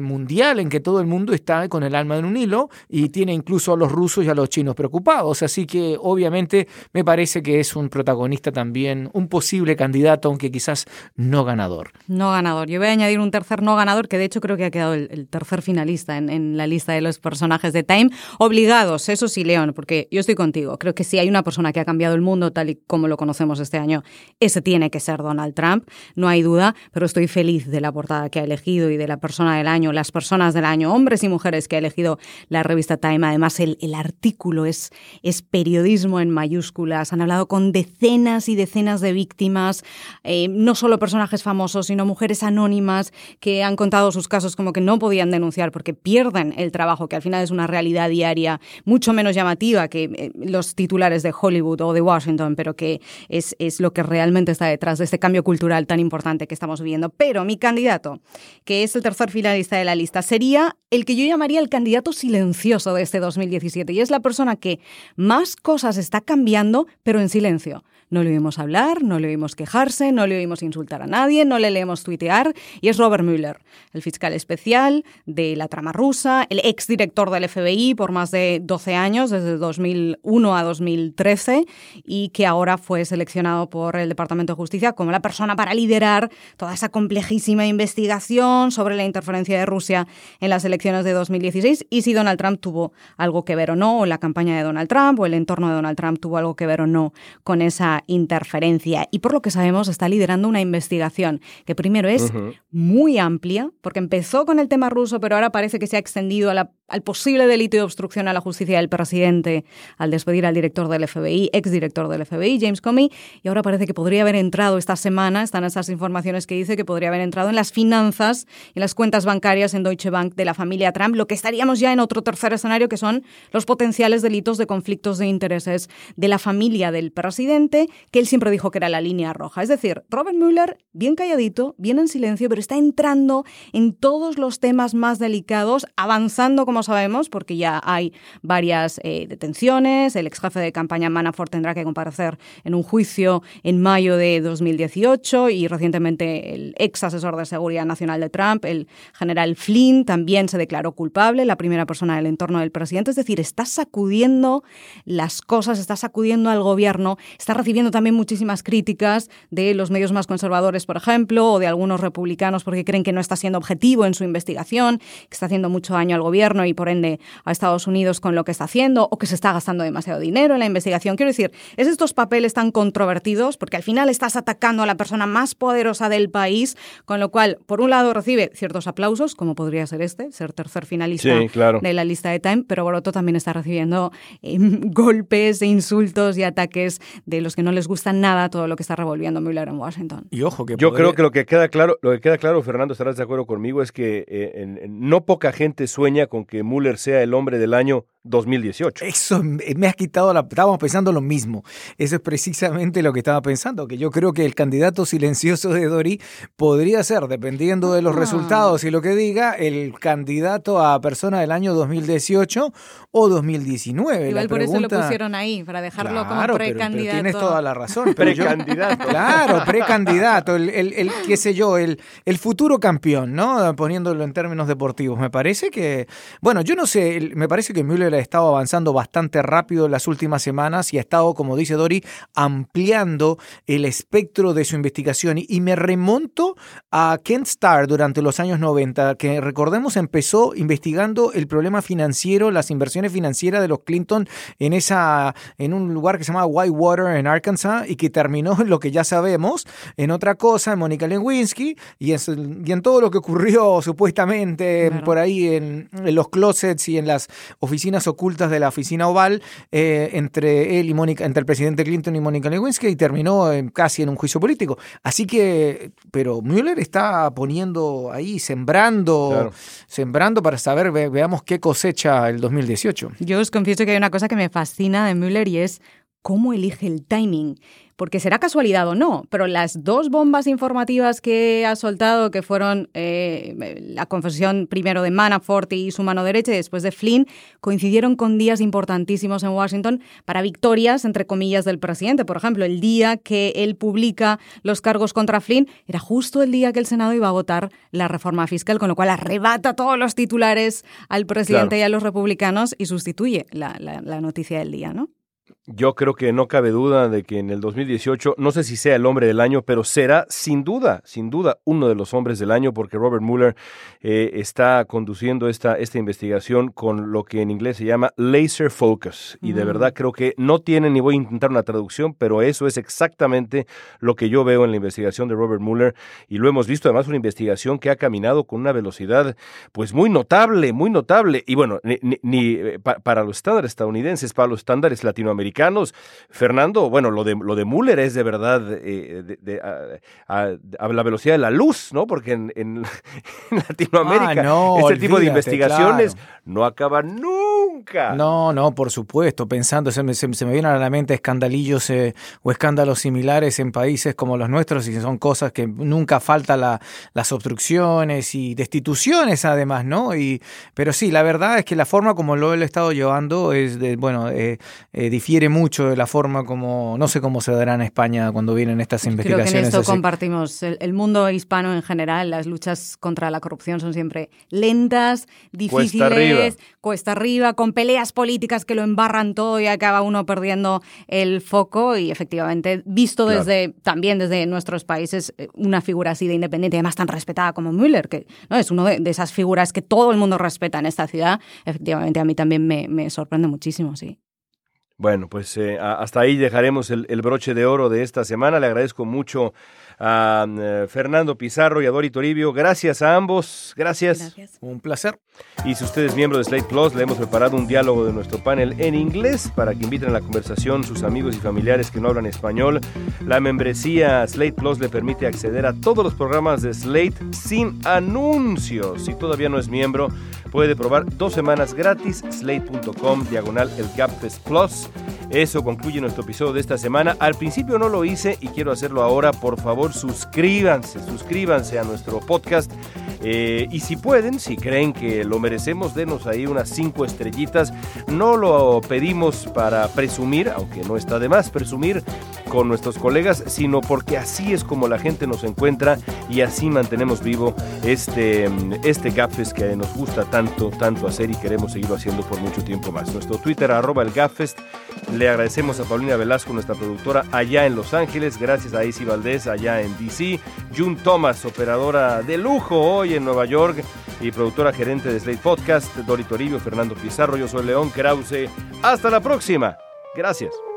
mundial en que todo el mundo está con el alma en un hilo y tiene incluso a los rusos y a los chinos preocupados. Así que obviamente me parece que es un protagonista también, un posible candidato, aunque quizás no ganador. No ganador. Yo voy a añadir un tercer no ganador que de hecho creo que ha quedado el, tercer finalista en la lista de los personajes de Time obligados, eso sí, León, porque yo estoy contigo. Creo que si hay una persona que ha cambiado el mundo tal y como lo conocemos este año, ese tiene que ser Donald Trump, no hay duda, pero estoy feliz de la portada que ha elegido y de la persona del año, las personas del año, hombres y mujeres que ha elegido la revista Time. Además, el, el artículo es, es periodismo en mayúsculas. Han hablado con decenas y decenas de víctimas, eh, no solo personajes famosos, sino mujeres anónimas que han contado sus casos como que no podían denunciar porque pierden el trabajo, que al final es una realidad diaria mucho menos llamativa que eh, los titulares de Hollywood o de Washington, pero que es, es lo que realmente está detrás de este cambio cultural tan importante que estamos viviendo. Pero mi candidato, que es el tercer finalista de la lista, sería el que yo llamaría el candidato silencioso de este 2017 y es la persona que más cosas está cambiando, pero en silencio. No le oímos hablar, no le oímos quejarse, no le oímos insultar a nadie, no le leemos tuitear. Y es Robert Mueller, el fiscal especial de la trama rusa, el exdirector del FBI por más de 12 años, desde 2001 a 2013, y que ahora fue seleccionado por el Departamento de Justicia como la persona para liderar toda esa complejísima investigación sobre la interferencia de Rusia en las elecciones de 2016 y si Donald Trump tuvo algo que ver o no, o la campaña de Donald Trump o el entorno de Donald Trump tuvo algo que ver o no con esa interferencia. Y por lo que sabemos está liderando una investigación que primero es muy amplia, porque empezó con el tema ruso, pero ahora parece que se ha extendido al posible delito de obstrucción a la justicia del presidente al despedir al director del FBI, exdirector del FBI, James Comey, y ahora parece que podría haber entrado esta semana, están esas informaciones que dice que podría haber entrado en las finanzas, en las cuentas bancarias en Deutsche Bank de la familia Lo que estaríamos ya en otro tercer escenario que son los potenciales delitos de conflictos de intereses de la familia del presidente que él siempre dijo que era la línea roja. Es decir, Robert Mueller, bien calladito, bien en silencio, pero está entrando en todos los temas más delicados, avanzando, como sabemos, porque ya hay varias eh, detenciones. El ex jefe de campaña Manafort tendrá que comparecer en un juicio en mayo de 2018 y recientemente el ex asesor de seguridad nacional de Trump, el general Flynn, también se declaró culpable, la primera persona del entorno del presidente. Es decir, está sacudiendo las cosas, está sacudiendo al gobierno, está recibiendo también muchísimas críticas de los medios más conservadores, por ejemplo, o de algunos republicanos porque creen que no está siendo objetivo en su investigación, que está haciendo mucho daño al gobierno y por ende a Estados Unidos con lo que está haciendo, o que se está gastando demasiado dinero en la investigación. Quiero decir, es estos papeles tan controvertidos porque al final estás atacando a la persona más poderosa del país, con lo cual, por un lado, recibe ciertos aplausos, como podría ser este, ser tercer finalista de la lista de Time, pero por otro también está recibiendo eh, golpes e insultos y ataques de los que no les gusta nada todo lo que está revolviendo Mueller en Washington. Y ojo que yo creo que lo que queda claro, lo que queda claro, Fernando, estarás de acuerdo conmigo, es que eh, no poca gente sueña con que Mueller sea el hombre del año 2018. Eso me has quitado la... Estábamos pensando lo mismo. Eso es precisamente lo que estaba pensando, que yo creo que el candidato silencioso de Dori podría ser, dependiendo de los ah. resultados y lo que diga, el candidato a persona del año 2018 o 2019. Igual por eso lo pusieron ahí, para dejarlo como precandidato. Pero, tienes toda la razón. precandidato. claro, precandidato, el, el, qué sé yo, el, el futuro campeón, ¿no? Poniéndolo en términos deportivos. Me parece que, bueno, yo no sé, me parece que Müller ha estado avanzando bastante rápido en las últimas semanas y ha estado, como dice Dori, ampliando el espectro de su investigación. Y me remonto a Kent Starr durante los años 90, que recordemos empezó investigando el problema financiero, las inversiones financieras de los Clinton en, esa, en un lugar que se llama Whitewater en Arkansas y que terminó en lo que ya sabemos, en otra cosa, en Mónica Lewinsky y en, y en todo lo que ocurrió supuestamente por ahí en, en los closets y en las oficinas ocultas de la oficina oval eh, entre él y Mónica, entre el presidente Clinton y Mónica Lewinsky y terminó casi en un juicio político. Así que, pero Mueller está poniendo ahí, sembrando, sembrando para saber, veamos qué cosecha el 2018. Yo os confieso que hay una cosa que me fascina de Mueller y es cómo elige el timing porque será casualidad o no, pero las dos bombas informativas que ha soltado, que fueron eh, la confesión primero de Manafort y su mano derecha y después de Flynn, coincidieron con días importantísimos en Washington para victorias, entre comillas, del presidente. Por ejemplo, el día que él publica los cargos contra Flynn era justo el día que el Senado iba a votar la reforma fiscal, con lo cual arrebata todos los titulares al presidente y a los republicanos y sustituye la, la noticia del día, ¿no? Yo creo que no cabe duda de que en el 2018, no sé si sea el hombre del año, pero será sin duda, sin duda, uno de los hombres del año, porque Robert Mueller eh, está conduciendo esta, esta investigación con lo que en inglés se llama laser focus. Y de verdad creo que no tiene, ni voy a intentar una traducción, pero eso es exactamente lo que yo veo en la investigación de Robert Mueller. Y lo hemos visto además, una investigación que ha caminado con una velocidad pues muy notable, muy notable. Y bueno, ni, eh, para los estándares estadounidenses, para los estándares latinoamericanos, Fernando, bueno, lo de, lo de Müller es de verdad eh, a, la velocidad de la luz, ¿no? Porque en, Latinoamérica ah, este tipo de investigaciones no acaban nunca. No, no, por supuesto. Pensando, se me, se, me vienen a la mente escandalillos eh, o escándalos similares en países como los nuestros y son cosas que nunca falta la, las obstrucciones y destituciones además, ¿no? Y, pero sí, la verdad es que la forma como lo he estado llevando es, de, bueno, eh, difiere mucho de la forma como, no sé cómo se dará en España cuando vienen estas investigaciones. Creo que en esto compartimos. El, mundo hispano en general, las luchas contra la corrupción son siempre lentas, difíciles, cuesta arriba, con peleas políticas que lo embarran todo y acaba uno perdiendo el foco. Y efectivamente, visto desde también desde nuestros países, eh, una figura así de independiente, además tan respetada como Müller, que ¿no? es una de, esas figuras que todo el mundo respeta en esta ciudad, efectivamente a mí también me, me sorprende muchísimo, sí. Bueno, pues eh, hasta ahí dejaremos el, broche de oro de esta semana. Le agradezco mucho a eh, Fernando Pizarro y a Dori Toribio. Gracias a ambos. Gracias. Un placer. Y si usted es miembro de Slate Plus, le hemos preparado un diálogo de nuestro panel en inglés para que inviten a la conversación sus amigos y familiares que no hablan español. La membresía Slate Plus le permite acceder a todos los programas de Slate sin anuncios. Si todavía no es miembro, puede probar dos semanas gratis. Slate.com diagonal el Gapfest Plus. Eso concluye nuestro episodio de esta semana. Al principio no lo hice y quiero hacerlo ahora. Por favor, suscríbanse, suscríbanse a nuestro podcast. Eh, y si pueden, si creen que lo merecemos, denos ahí unas cinco estrellitas. No lo pedimos para presumir, aunque no está de más presumir con nuestros colegas, sino porque así es como la gente nos encuentra y así mantenemos vivo este, este Gapfest que nos gusta tanto, tanto hacer y queremos seguirlo haciendo por mucho tiempo más. Nuestro Twitter, arroba el Gapfest. Le agradecemos a Paulina Velasco, nuestra productora allá en Los Ángeles. Gracias a Isi Valdés allá en DC. June Thomas, operadora de lujo hoy en Nueva York y productora gerente de Slate Podcast. Dori Toribio, Fernando Pizarro. Yo soy León Krause. Hasta la próxima. Gracias.